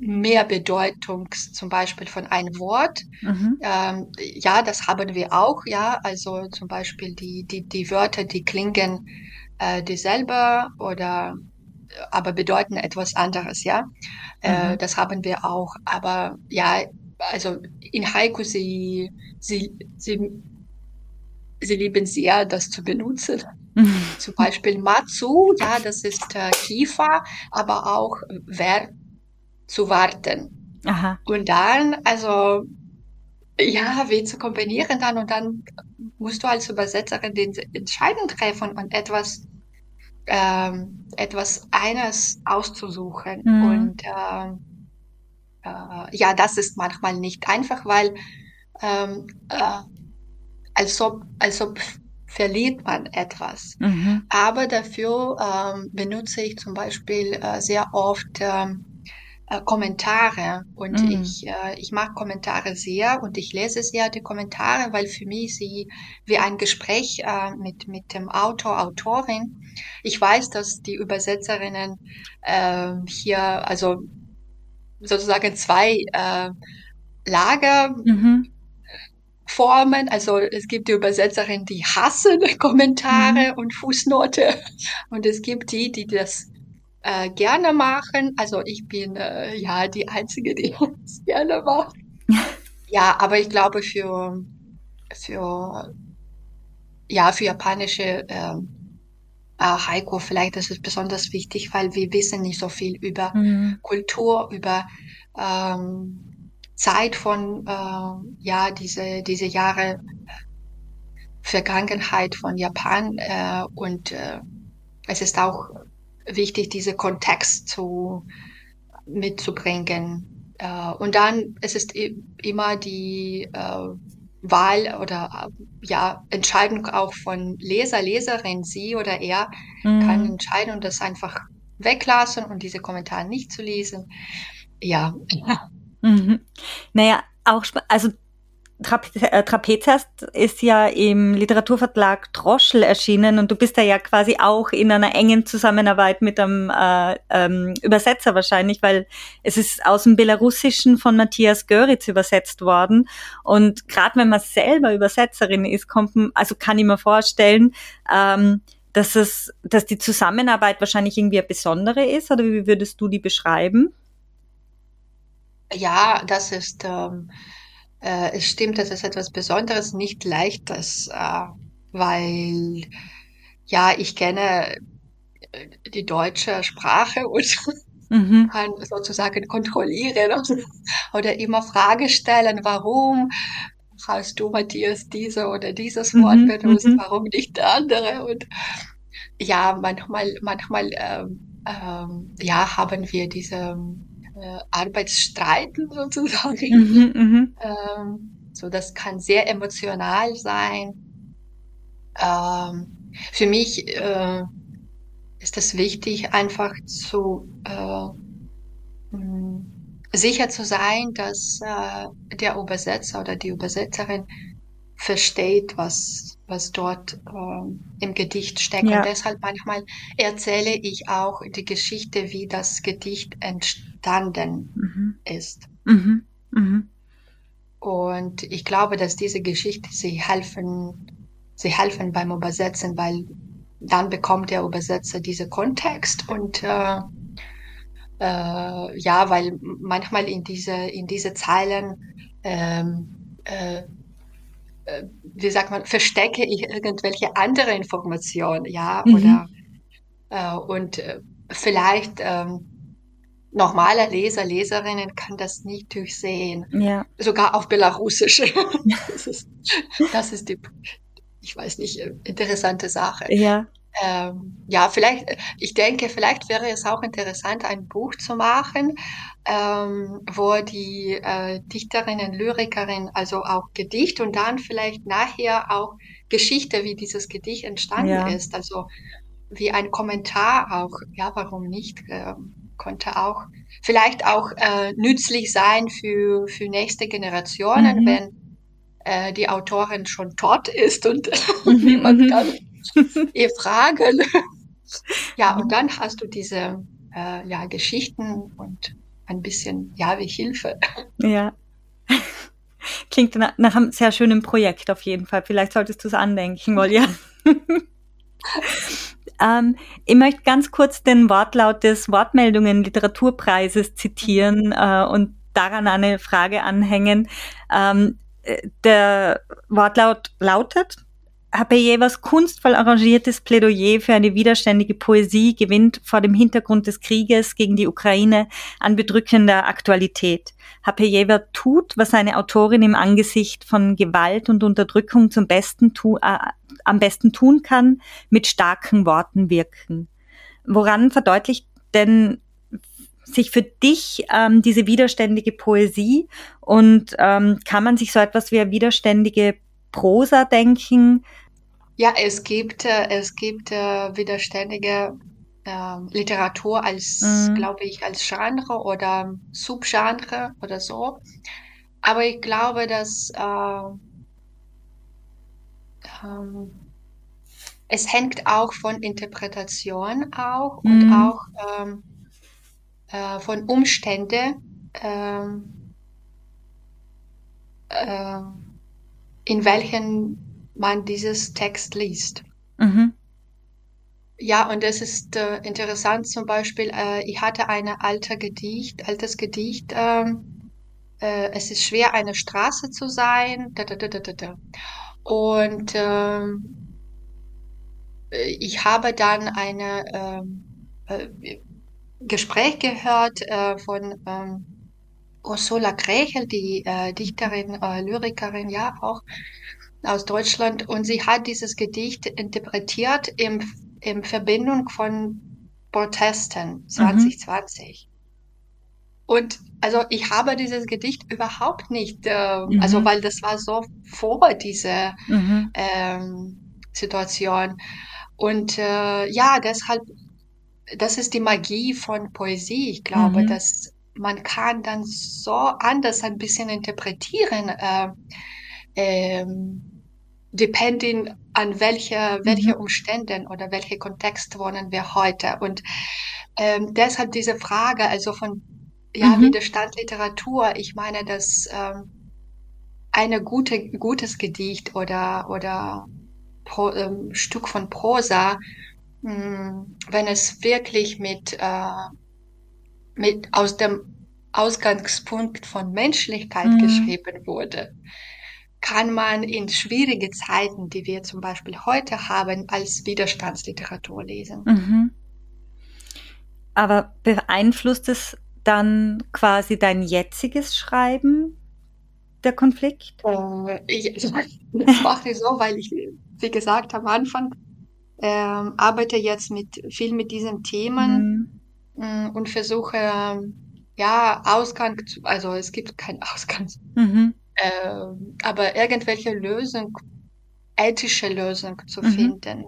mehr Bedeutung zum Beispiel von einem Wort. Mhm. Ähm, ja, das haben wir auch, ja. Also zum Beispiel die, die, die Wörter, die klingen äh, dieselbe oder aber bedeuten etwas anderes, ja. Äh, mhm. das haben wir auch. Aber ja, also in Haiku, sie, sie, sie, sie lieben sehr, das zu benutzen. Mhm. Zum Beispiel Matsu, ja, das ist äh, Kiefer, aber auch wer zu warten. Aha. Und dann, also, ja, wie zu kombinieren dann und dann musst du als Übersetzerin den Entscheidung treffen und etwas, ähm, etwas eines auszusuchen. Mhm. Und ähm, äh, ja, das ist manchmal nicht einfach, weil ähm, äh, als ob, als ob verliert man etwas. Mhm. Aber dafür ähm, benutze ich zum Beispiel äh, sehr oft ähm, äh, Kommentare und mhm. ich, äh, ich mag Kommentare sehr und ich lese sehr die Kommentare, weil für mich sie wie ein Gespräch äh, mit, mit dem Autor, Autorin. Ich weiß, dass die Übersetzerinnen äh, hier, also sozusagen zwei äh, Lager mhm. formen. Also es gibt die Übersetzerinnen, die hassen Kommentare mhm. und Fußnote und es gibt die, die das äh, gerne machen. Also ich bin äh, ja die Einzige, die das gerne macht. ja, aber ich glaube für für ja für japanische ähm, äh, Heiko, vielleicht ist es besonders wichtig, weil wir wissen nicht so viel über mhm. Kultur, über ähm, Zeit von äh, ja diese diese Jahre Vergangenheit von Japan äh, und äh, es ist auch wichtig, diese Kontext zu mitzubringen. Äh, und dann es ist es immer die äh, Wahl oder ja Entscheidung auch von Leser, Leserin, sie oder er mhm. kann entscheiden und das einfach weglassen und diese Kommentare nicht zu lesen. Ja. Mhm. Naja, auch also äh, Trapezast ist ja im Literaturverlag Droschel erschienen und du bist da ja quasi auch in einer engen Zusammenarbeit mit einem äh, ähm, Übersetzer wahrscheinlich, weil es ist aus dem Belarussischen von Matthias Göritz übersetzt worden. Und gerade wenn man selber Übersetzerin ist, kommt man, also kann ich mir vorstellen, ähm, dass es, dass die Zusammenarbeit wahrscheinlich irgendwie eine besondere ist, oder wie würdest du die beschreiben? Ja, das ist ähm äh, es stimmt, das ist etwas Besonderes, nicht Leichtes, äh, weil ja, ich kenne äh, die deutsche Sprache und mhm. kann sozusagen kontrollieren oder immer Frage stellen, warum hast du Matthias diese oder dieses Wort mhm. benutzt, mhm. warum nicht der andere und ja, manchmal, manchmal ähm, ähm, ja, haben wir diese äh, Arbeitsstreiten sozusagen. Mhm, mhm, ähm, so, das kann sehr emotional sein. Ähm, für mich äh, ist es wichtig, einfach zu äh, sicher zu sein, dass äh, der Übersetzer oder die Übersetzerin versteht, was, was dort ähm, im Gedicht steckt. Ja. Und deshalb manchmal erzähle ich auch die Geschichte, wie das Gedicht entstanden mhm. ist. Mhm. Mhm. Und ich glaube, dass diese Geschichte sie helfen, sie helfen beim Übersetzen, weil dann bekommt der Übersetzer diese Kontext und äh, äh, ja, weil manchmal in diese in diese Zeilen ähm, äh, äh, wie sagt man, verstecke ich irgendwelche andere Informationen, ja, mhm. oder äh, und äh, vielleicht ähm, normaler Leser, Leserinnen kann das nicht durchsehen. Ja. Sogar auf Belarusisch. das, ist, das ist die, ich weiß nicht, interessante Sache. Ja ähm, ja, vielleicht, ich denke, vielleicht wäre es auch interessant, ein Buch zu machen, ähm, wo die äh, Dichterinnen, Lyrikerin, also auch Gedicht und dann vielleicht nachher auch Geschichte, wie dieses Gedicht entstanden ja. ist. Also wie ein Kommentar auch, ja, warum nicht, äh, konnte auch vielleicht auch äh, nützlich sein für, für nächste Generationen, mhm. wenn äh, die Autorin schon tot ist und mhm. niemand mhm. kann ihr fragen. ja, und dann hast du diese äh, ja, Geschichten und ein bisschen, ja, wie Hilfe. Ja. Klingt nach einem sehr schönen Projekt auf jeden Fall. Vielleicht solltest du es andenken, Molja. ähm, ich möchte ganz kurz den Wortlaut des Wortmeldungen Literaturpreises zitieren äh, und daran eine Frage anhängen. Ähm, äh, der Wortlaut lautet, Hapejevas kunstvoll arrangiertes Plädoyer für eine widerständige Poesie gewinnt vor dem Hintergrund des Krieges gegen die Ukraine an bedrückender Aktualität. Hapejeva tut, was eine Autorin im Angesicht von Gewalt und Unterdrückung zum besten tu äh, am besten tun kann, mit starken Worten wirken. Woran verdeutlicht denn sich für dich ähm, diese widerständige Poesie und ähm, kann man sich so etwas wie eine widerständige Prosa denken? Ja, es gibt, äh, es gibt äh, widerständige äh, Literatur als, mhm. glaube ich, als Genre oder Subgenre oder so. Aber ich glaube, dass äh, ähm, es hängt auch von Interpretation auch mhm. und auch ähm, äh, von Umständen, ähm, äh, in welchen man dieses Text liest. Mhm. Ja, und es ist äh, interessant zum Beispiel, äh, ich hatte ein alte Gedicht, altes Gedicht, ähm, äh, es ist schwer, eine Straße zu sein, da, da, da, da, da. Und ähm, äh, ich habe dann eine ähm, äh, Gespräch gehört äh, von ähm, Ursula Krechel, die äh, Dichterin, äh, Lyrikerin, ja auch aus Deutschland. Und sie hat dieses Gedicht interpretiert im, in Verbindung von Protesten 2020. Mhm. Und also ich habe dieses Gedicht überhaupt nicht, äh, mhm. also weil das war so vor dieser mhm. ähm, Situation. Und äh, ja, deshalb das ist die Magie von Poesie. Ich glaube, mhm. dass man kann dann so anders ein bisschen interpretieren, äh, ähm, depending an welche, welche mhm. Umständen oder welche Kontext wohnen wir heute. Und ähm, deshalb diese Frage, also von ja, mhm. Widerstandliteratur, ich meine, dass ähm, eine gute, gutes Gedicht oder, oder Pro, ähm, Stück von Prosa hm, wenn es wirklich mit, äh, mit aus dem Ausgangspunkt von Menschlichkeit mhm. geschrieben wurde, kann man in schwierige Zeiten, die wir zum Beispiel heute haben, als Widerstandsliteratur lesen. Mhm. Aber beeinflusst es dann quasi dein jetziges Schreiben, der Konflikt? Äh, ich, das mache ich so, weil ich, wie gesagt, am Anfang ähm, arbeite jetzt mit viel mit diesen Themen mhm. Mm, und versuche ja Ausgang zu, also es gibt keinen Ausgang, mhm. äh, aber irgendwelche Lösung, ethische Lösung zu mhm. finden.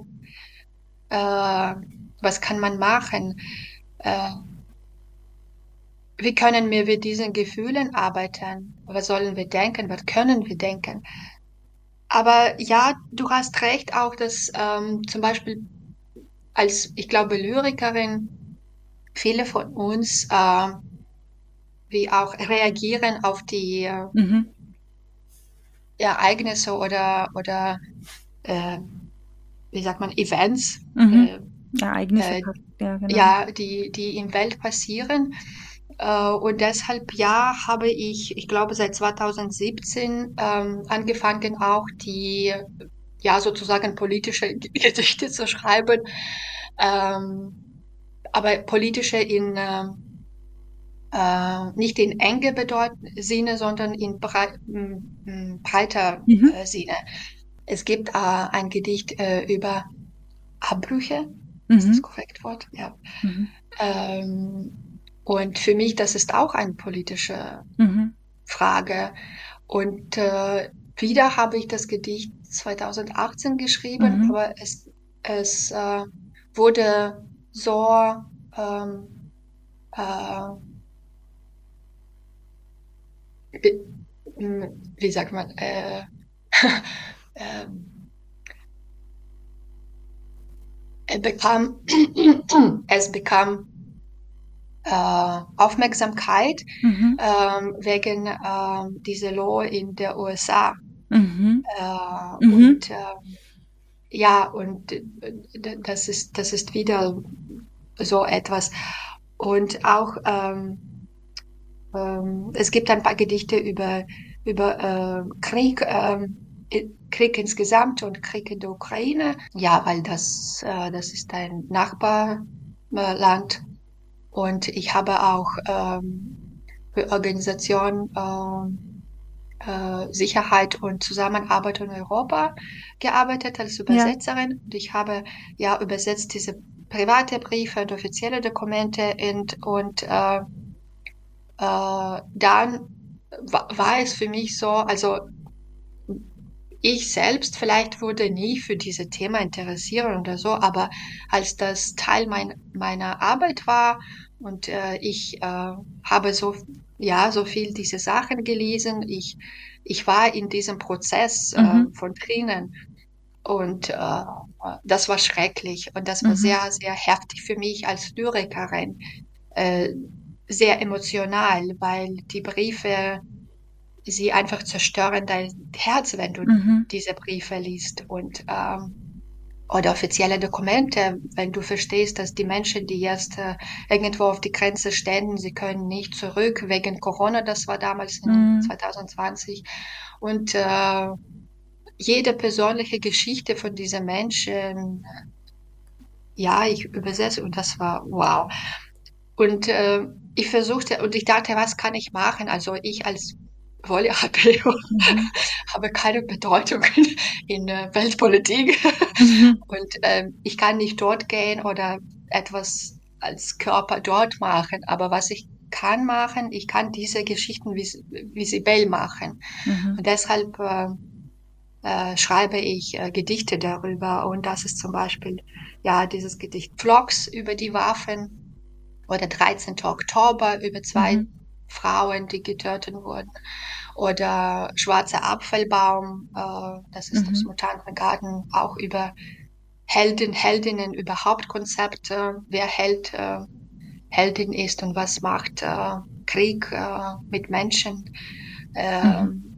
Äh, was kann man machen? Wie können wir mit diesen Gefühlen arbeiten? Was sollen wir denken? Was können wir denken? Aber ja, du hast recht auch, dass ähm, zum Beispiel als, ich glaube, Lyrikerin, viele von uns äh, wie auch reagieren auf die äh, mhm. Ereignisse oder, oder äh, wie sagt man, Events. Mhm. Äh, Ereignisse, äh, ja, genau. ja, die, die in Welt passieren. Äh, und deshalb, ja, habe ich, ich glaube, seit 2017 ähm, angefangen, auch die, ja, sozusagen politische Gedichte zu schreiben. Ähm, aber politische in, äh, äh, nicht in enge bedeuten, Sinne, sondern in brei breiter mhm. äh, Sinne. Es gibt äh, ein Gedicht äh, über Abbrüche. Mhm. Ist das korrekt Wort? Ja. Mhm. Ähm, und für mich, das ist auch eine politische mhm. Frage. Und äh, wieder habe ich das Gedicht 2018 geschrieben, mhm. aber es, es äh, wurde so, ähm, äh, wie, wie, sagt man, äh, ähm, es bekam, es bekam äh, Aufmerksamkeit mhm. ähm, wegen äh, dieser Law in der USA. Mhm. Äh, mhm. Und äh, ja, und äh, das ist, das ist wieder so etwas. Und auch ähm, ähm, es gibt ein paar Gedichte über, über äh, Krieg, äh, Krieg insgesamt und Krieg in der Ukraine. Ja, weil das, das ist ein Nachbarland. Und ich habe auch ähm, für Organisation äh, äh, Sicherheit und Zusammenarbeit in Europa gearbeitet als Übersetzerin. Ja. Und ich habe ja übersetzt diese private Briefe und offizielle Dokumente und, und äh, äh, dann war es für mich so, also ich selbst vielleicht würde nie für dieses Thema interessieren oder so, aber als das Teil mein, meiner Arbeit war und äh, ich äh, habe so ja so viel diese Sachen gelesen, ich ich war in diesem Prozess äh, mhm. von drinnen und äh, das war schrecklich und das war mhm. sehr, sehr heftig für mich als Lyrikerin. Äh, sehr emotional, weil die Briefe sie einfach zerstören dein Herz, wenn du mhm. diese Briefe liest und ähm, oder offizielle Dokumente, wenn du verstehst, dass die Menschen, die jetzt äh, irgendwo auf die Grenze stehen, sie können nicht zurück wegen Corona, das war damals in mhm. 2020 und äh, jede persönliche Geschichte von diesen Menschen, ja, ich übersetze und das war wow. Und äh, ich versuchte und ich dachte, was kann ich machen? Also ich als Wolle mhm. habe keine Bedeutung in, in äh, Weltpolitik mhm. und äh, ich kann nicht dort gehen oder etwas als Körper dort machen. Aber was ich kann machen, ich kann diese Geschichten vis visibel machen. Mhm. Und deshalb äh, äh, schreibe ich äh, Gedichte darüber. Und das ist zum Beispiel ja dieses Gedicht Vlogs über die Waffen oder 13. Oktober über zwei mhm. Frauen, die getötet wurden. Oder Schwarzer Apfelbaum, äh, das ist mhm. aus Mutanten Garten, auch über Helden, Heldinnen, überhaupt Konzepte, wer Held, äh, Heldin ist und was macht äh, Krieg äh, mit Menschen. Äh, mhm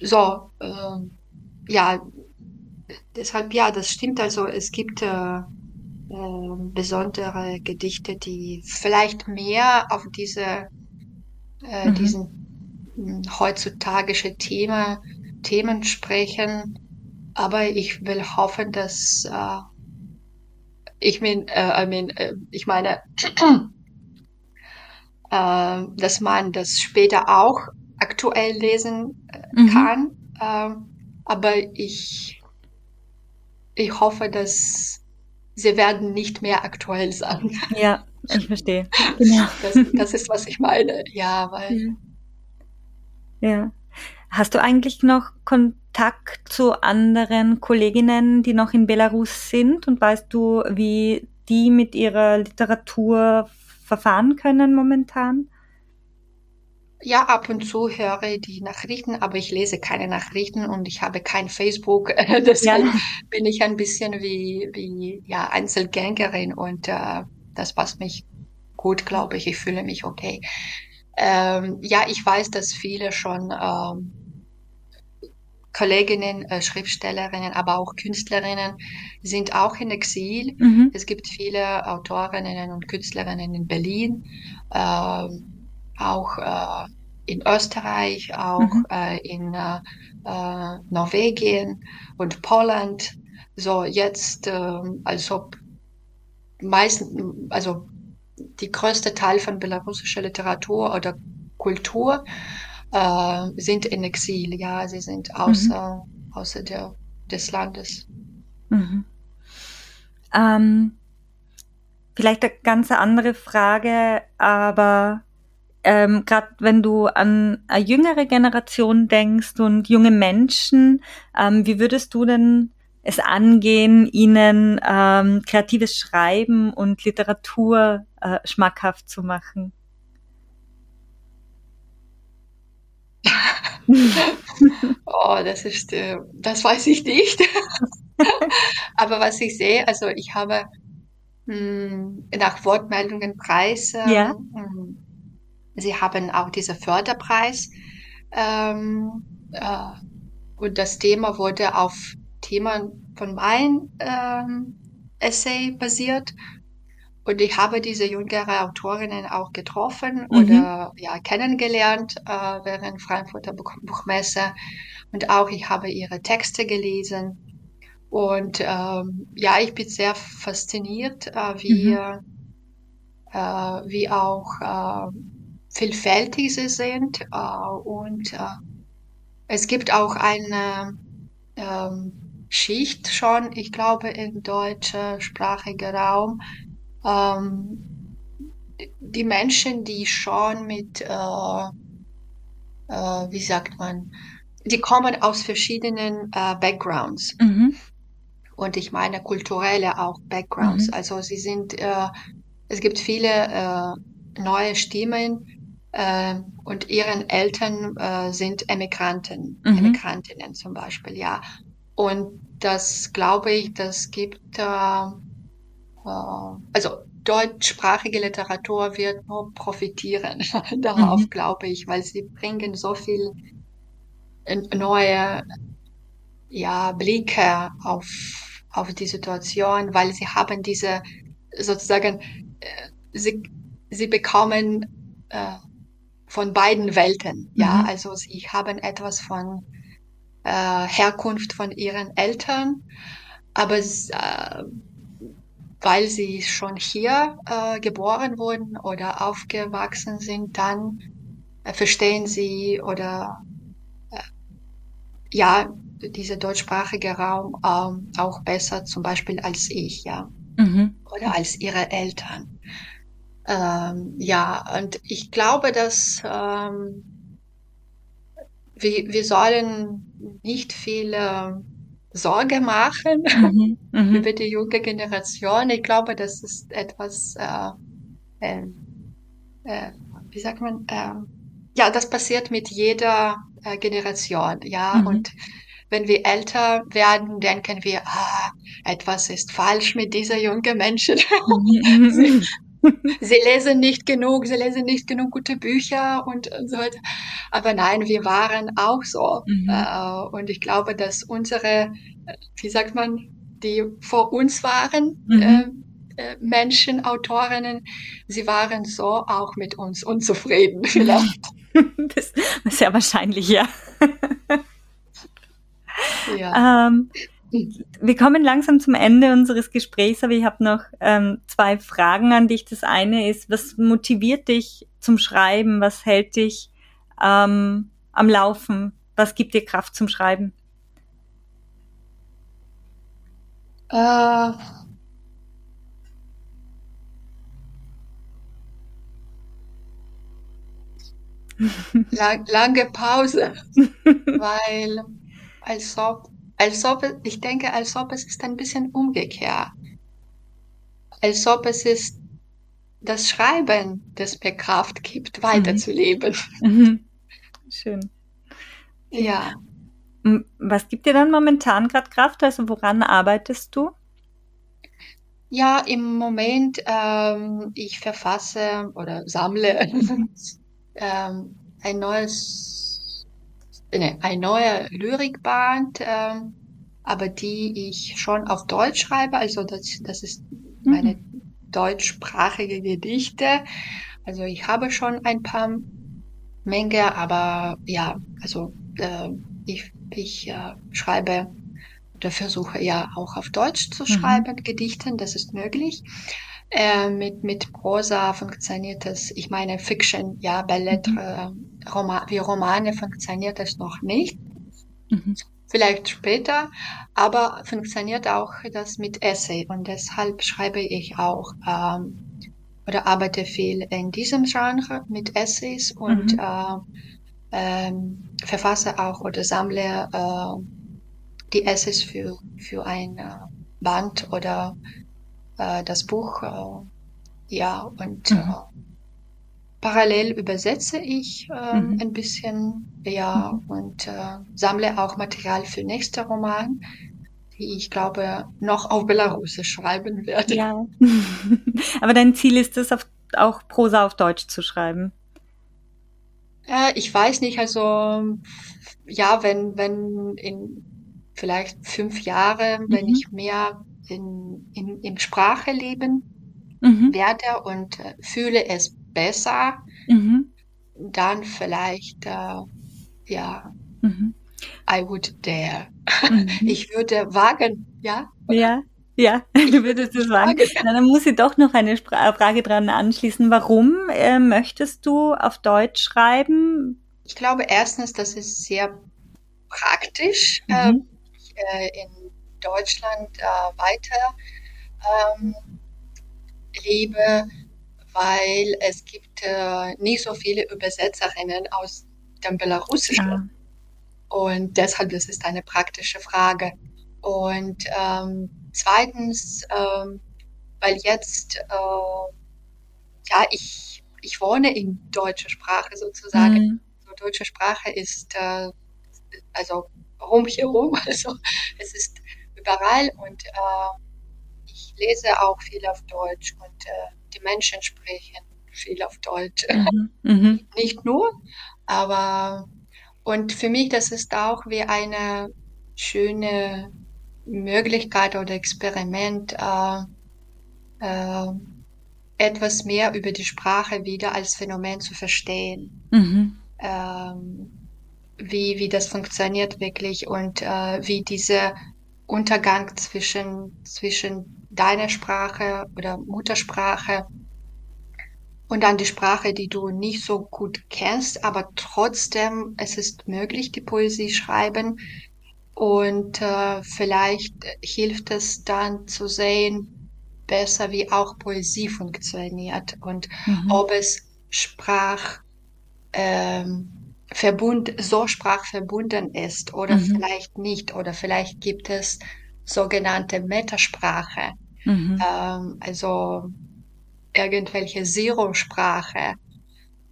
so, äh, ja, deshalb ja, das stimmt. Also es gibt äh, äh, besondere Gedichte, die vielleicht mehr auf diese äh, mhm. diesen hm, heutzutage Thema, Themen sprechen. Aber ich will hoffen, dass äh, ich mein, äh, I mean, äh, ich meine, äh, dass man das später auch aktuell lesen äh, mhm. kann. Ähm, aber ich, ich hoffe, dass sie werden nicht mehr aktuell sein. Ja, ich verstehe. Genau. Das, das ist, was ich meine. Ja, weil. Ja. Hast du eigentlich noch Kontakt zu anderen Kolleginnen, die noch in Belarus sind? Und weißt du, wie die mit ihrer Literatur verfahren können momentan? Ja, ab und zu höre ich die Nachrichten, aber ich lese keine Nachrichten und ich habe kein Facebook. Deshalb ja. bin ich ein bisschen wie, wie ja, Einzelgängerin und äh, das passt mich gut, glaube ich. Ich fühle mich okay. Ähm, ja, ich weiß, dass viele schon ähm, Kolleginnen, äh, Schriftstellerinnen, aber auch Künstlerinnen sind auch in Exil. Mhm. Es gibt viele Autorinnen und Künstlerinnen in Berlin. Ähm, auch äh, in Österreich, auch mhm. äh, in äh, äh Norwegen und Poland. So jetzt, äh, als ob meisten, also die größte Teil von belarussischer Literatur oder Kultur äh, sind in Exil, ja, sie sind außer, mhm. außer der, des Landes. Mhm. Ähm, vielleicht eine ganz andere Frage, aber ähm, gerade wenn du an eine jüngere Generation denkst und junge Menschen, ähm, wie würdest du denn es angehen, ihnen ähm, kreatives Schreiben und Literatur äh, schmackhaft zu machen? oh, das ist, äh, das weiß ich nicht. Aber was ich sehe, also ich habe hm, nach Wortmeldungen Preis. Ja. Ähm, sie haben auch diesen Förderpreis. Ähm, äh, und das Thema wurde auf Themen von meinem ähm, Essay basiert. Und ich habe diese jüngere Autorinnen auch getroffen mhm. oder ja, kennengelernt äh, während Frankfurter Buchmesse. Und auch ich habe ihre Texte gelesen. Und ähm, ja, ich bin sehr fasziniert, äh, wie, mhm. äh, wie auch äh, vielfältig sie sind. Äh, und äh, es gibt auch eine ähm, Schicht schon, ich glaube, im deutschsprachigen Raum. Ähm, die Menschen, die schon mit, äh, äh, wie sagt man, die kommen aus verschiedenen äh, Backgrounds. Mhm. Und ich meine kulturelle auch Backgrounds. Mhm. Also sie sind, äh, es gibt viele äh, neue Stimmen äh, und ihren Eltern äh, sind Emigranten, mhm. Emigrantinnen zum Beispiel, ja. Und das glaube ich, das gibt, äh, äh, also deutschsprachige Literatur wird nur profitieren darauf, mhm. glaube ich, weil sie bringen so viel neue ja, Blicke auf, auf die Situation, weil sie haben diese sozusagen, äh, sie, sie bekommen äh, von beiden Welten, mhm. ja, also sie haben etwas von äh, Herkunft von ihren Eltern, aber äh, weil sie schon hier äh, geboren wurden oder aufgewachsen sind, dann äh, verstehen sie oder äh, ja dieser deutschsprachige Raum ähm, auch besser, zum Beispiel als ich, ja, mhm. oder als ihre Eltern. Ähm, ja, und ich glaube, dass ähm, wir, wir sollen nicht viel äh, Sorge machen mhm, mhm, über die junge Generation. Ich glaube, das ist etwas, äh, äh, äh, wie sagt man, ähm, ja, das passiert mit jeder äh, Generation, ja, mhm. und wenn wir älter werden, denken wir, ah, etwas ist falsch mit dieser jungen Menschen. Mhm, mhm, sie lesen nicht genug, sie lesen nicht genug gute Bücher und, und so weiter. Aber nein, wir waren auch so. Mhm. Äh, und ich glaube, dass unsere, wie sagt man, die vor uns waren, mhm. äh, äh Menschen, Autorinnen, sie waren so auch mit uns unzufrieden vielleicht. das ist ja wahrscheinlich, ja. ja. Ähm, wir kommen langsam zum Ende unseres Gesprächs, aber ich habe noch ähm, zwei Fragen an dich. Das eine ist, was motiviert dich zum Schreiben? Was hält dich ähm, am Laufen? Was gibt dir Kraft zum Schreiben? Äh, lang, lange Pause, weil als ob als ob, ich denke, als ob es ist ein bisschen umgekehrt. Als ob es ist das Schreiben, das mir Kraft gibt, weiterzuleben. Mhm. Schön. Ja. Was gibt dir dann momentan gerade Kraft? Also woran arbeitest du? Ja, im Moment, ähm, ich verfasse oder sammle ähm, ein neues ne, ein neuer Lyrikband, ähm, aber die ich schon auf Deutsch schreibe. Also das, das ist meine mhm. deutschsprachige Gedichte. Also ich habe schon ein paar Menge, aber ja, also äh, ich, ich äh, schreibe oder versuche ja auch auf Deutsch zu mhm. schreiben, mhm. Gedichten, das ist möglich. Äh, mit, mit Prosa funktioniert das, ich meine Fiction, ja, Ballett, mhm. äh, Roma, wie Romane funktioniert das noch nicht. Mhm. Vielleicht später, aber funktioniert auch das mit Essay und deshalb schreibe ich auch ähm, oder arbeite viel in diesem Genre mit Essays und mhm. äh, ähm, verfasse auch oder sammle äh, die Essays für, für ein äh, Band oder äh, das Buch. Äh, ja, und mhm. äh, parallel übersetze ich äh, mhm. ein bisschen, ja, mhm. und äh, sammle auch Material für nächste Roman. die ich glaube noch auf Belarusisch schreiben werde. Ja. Aber dein Ziel ist es, auf, auch Prosa auf Deutsch zu schreiben? Äh, ich weiß nicht, also ja, wenn, wenn in vielleicht fünf Jahre, mhm. wenn ich mehr in, in, im Sprache leben mhm. werde und äh, fühle es besser, mhm. dann vielleicht, äh, ja, mhm. I would dare. Mhm. Ich würde wagen, ja? Ja. Ja, du würdest es wagen. Na, dann muss ich doch noch eine Frage dran anschließen. Warum äh, möchtest du auf Deutsch schreiben? Ich glaube erstens, das ist sehr praktisch. Mhm. Ähm, ich, äh, in Deutschland äh, weiter ähm, lebe, weil es gibt äh, nicht so viele Übersetzerinnen aus dem Belarussischen. Ah. Und deshalb das ist eine praktische Frage. Und ähm, zweitens, ähm, weil jetzt, äh, ja, ich, ich wohne in deutscher Sprache sozusagen. Mhm. So, deutsche Sprache ist äh, also rum hier rum, also es ist überall und äh, ich lese auch viel auf Deutsch und äh, die Menschen sprechen viel auf Deutsch. Mhm. Mhm. Nicht nur, aber und für mich das ist auch wie eine schöne Möglichkeit oder Experiment, äh, äh, etwas mehr über die Sprache wieder als Phänomen zu verstehen. Mhm. Ähm, wie, wie das funktioniert wirklich und äh, wie dieser Untergang zwischen, zwischen deiner Sprache oder Muttersprache und dann die Sprache, die du nicht so gut kennst, aber trotzdem es ist möglich, die Poesie schreiben. Und äh, vielleicht hilft es dann zu sehen, besser wie auch Poesie funktioniert und mhm. ob es Sprach ähm, verbund, so sprachverbunden ist oder mhm. vielleicht nicht oder vielleicht gibt es sogenannte Metasprache, mhm. ähm, also irgendwelche Zero-Sprache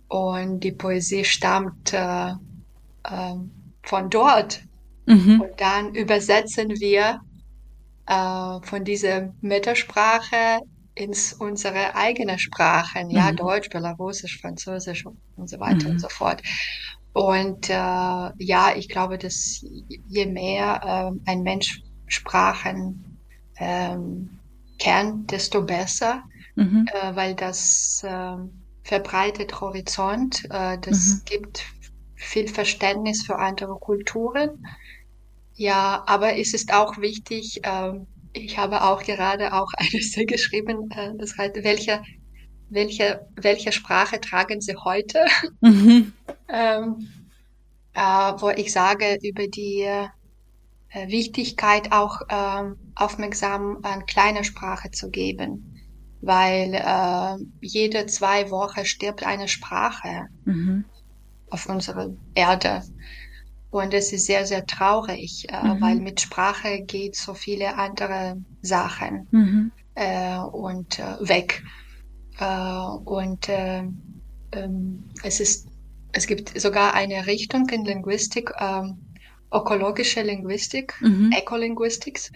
und die Poesie stammt äh, äh, von dort mhm. und dann übersetzen wir äh, von dieser Metasprache ins unsere eigene Sprachen, ja, mhm. Deutsch, Belarusisch, Französisch und so weiter und mhm. so fort. Und äh, ja, ich glaube, dass je mehr äh, ein Mensch Sprachen ähm, kennt, desto besser, mhm. äh, weil das äh, verbreitet Horizont, äh, das mhm. gibt viel Verständnis für andere Kulturen. Ja, aber es ist auch wichtig, äh, ich habe auch gerade auch eine Essay geschrieben, äh, das heißt, welche welche, welche Sprache tragen Sie heute? Mhm. ähm, äh, wo ich sage über die äh, Wichtigkeit auch äh, aufmerksam an kleine Sprache zu geben, weil äh, jede zwei Wochen stirbt eine Sprache mhm. auf unserer Erde. Und es ist sehr, sehr traurig, äh, mhm. weil mit Sprache geht so viele andere Sachen mhm. äh, und weg. Äh, und äh, ähm, es ist, es gibt sogar eine Richtung in Linguistik, ähm, ökologische Linguistik, mhm. Ecolinguistics.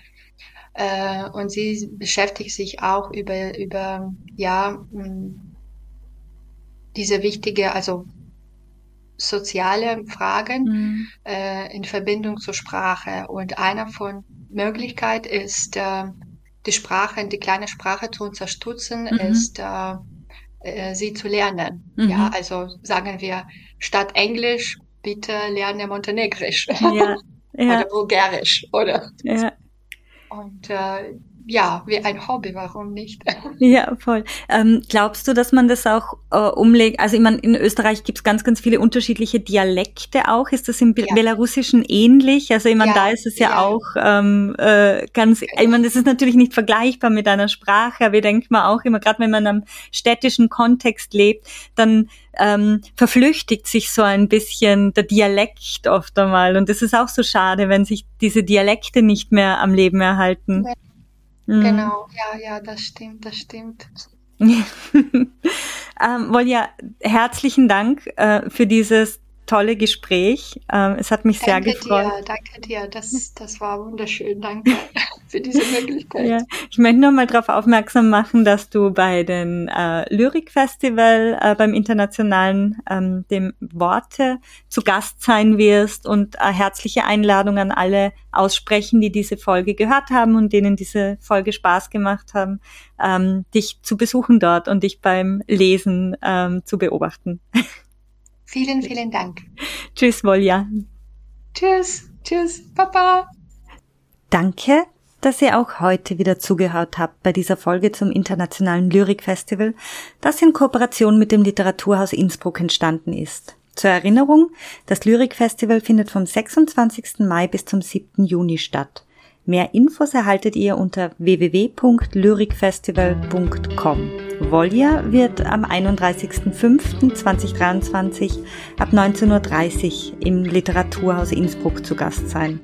Äh, und sie beschäftigt sich auch über, über ja, diese wichtige, also soziale Fragen mhm. äh, in Verbindung zur Sprache. Und einer von Möglichkeit ist, äh, die Sprache, die kleine Sprache zu unterstützen, mhm. ist äh, äh, sie zu lernen. Mhm. Ja, also sagen wir statt Englisch bitte lerne Montenegrisch ja. ja. oder Bulgarisch oder. Ja. Und äh, ja, wie ein Hobby, warum nicht? Ja, voll. Ähm, glaubst du, dass man das auch äh, umlegt? Also ich meine, in Österreich gibt's ganz, ganz viele unterschiedliche Dialekte auch. Ist das im ja. Belarussischen ähnlich? Also ich meine, ja, da ist es ja, ja. auch ähm, äh, ganz, ich meine, das ist natürlich nicht vergleichbar mit einer Sprache, aber ich denke mal auch immer, gerade wenn man am städtischen Kontext lebt, dann ähm, verflüchtigt sich so ein bisschen der Dialekt oft einmal. Und das ist auch so schade, wenn sich diese Dialekte nicht mehr am Leben erhalten. Mhm. Genau, ja, ja, das stimmt, das stimmt. ähm, Volja, herzlichen Dank äh, für dieses tolle Gespräch. Ähm, es hat mich danke sehr gefreut. Dir, danke dir, das, das war wunderschön. Danke für diese Möglichkeit. Ja, ich möchte noch mal darauf aufmerksam machen, dass du bei den äh, Lyrikfestival äh, beim internationalen ähm, dem Worte zu Gast sein wirst und äh, herzliche Einladung an alle aussprechen, die diese Folge gehört haben und denen diese Folge Spaß gemacht haben, ähm, dich zu besuchen dort und dich beim Lesen ähm, zu beobachten. Vielen, vielen Dank. Tschüss, Volja. Tschüss, tschüss, Papa. Danke, dass ihr auch heute wieder zugehört habt bei dieser Folge zum Internationalen Lyrikfestival, das in Kooperation mit dem Literaturhaus Innsbruck entstanden ist. Zur Erinnerung, das Lyrikfestival findet vom 26. Mai bis zum 7. Juni statt. Mehr Infos erhaltet ihr unter www.lyrikfestival.com. Volja wird am 31.05.2023 ab 19.30 Uhr im Literaturhaus Innsbruck zu Gast sein.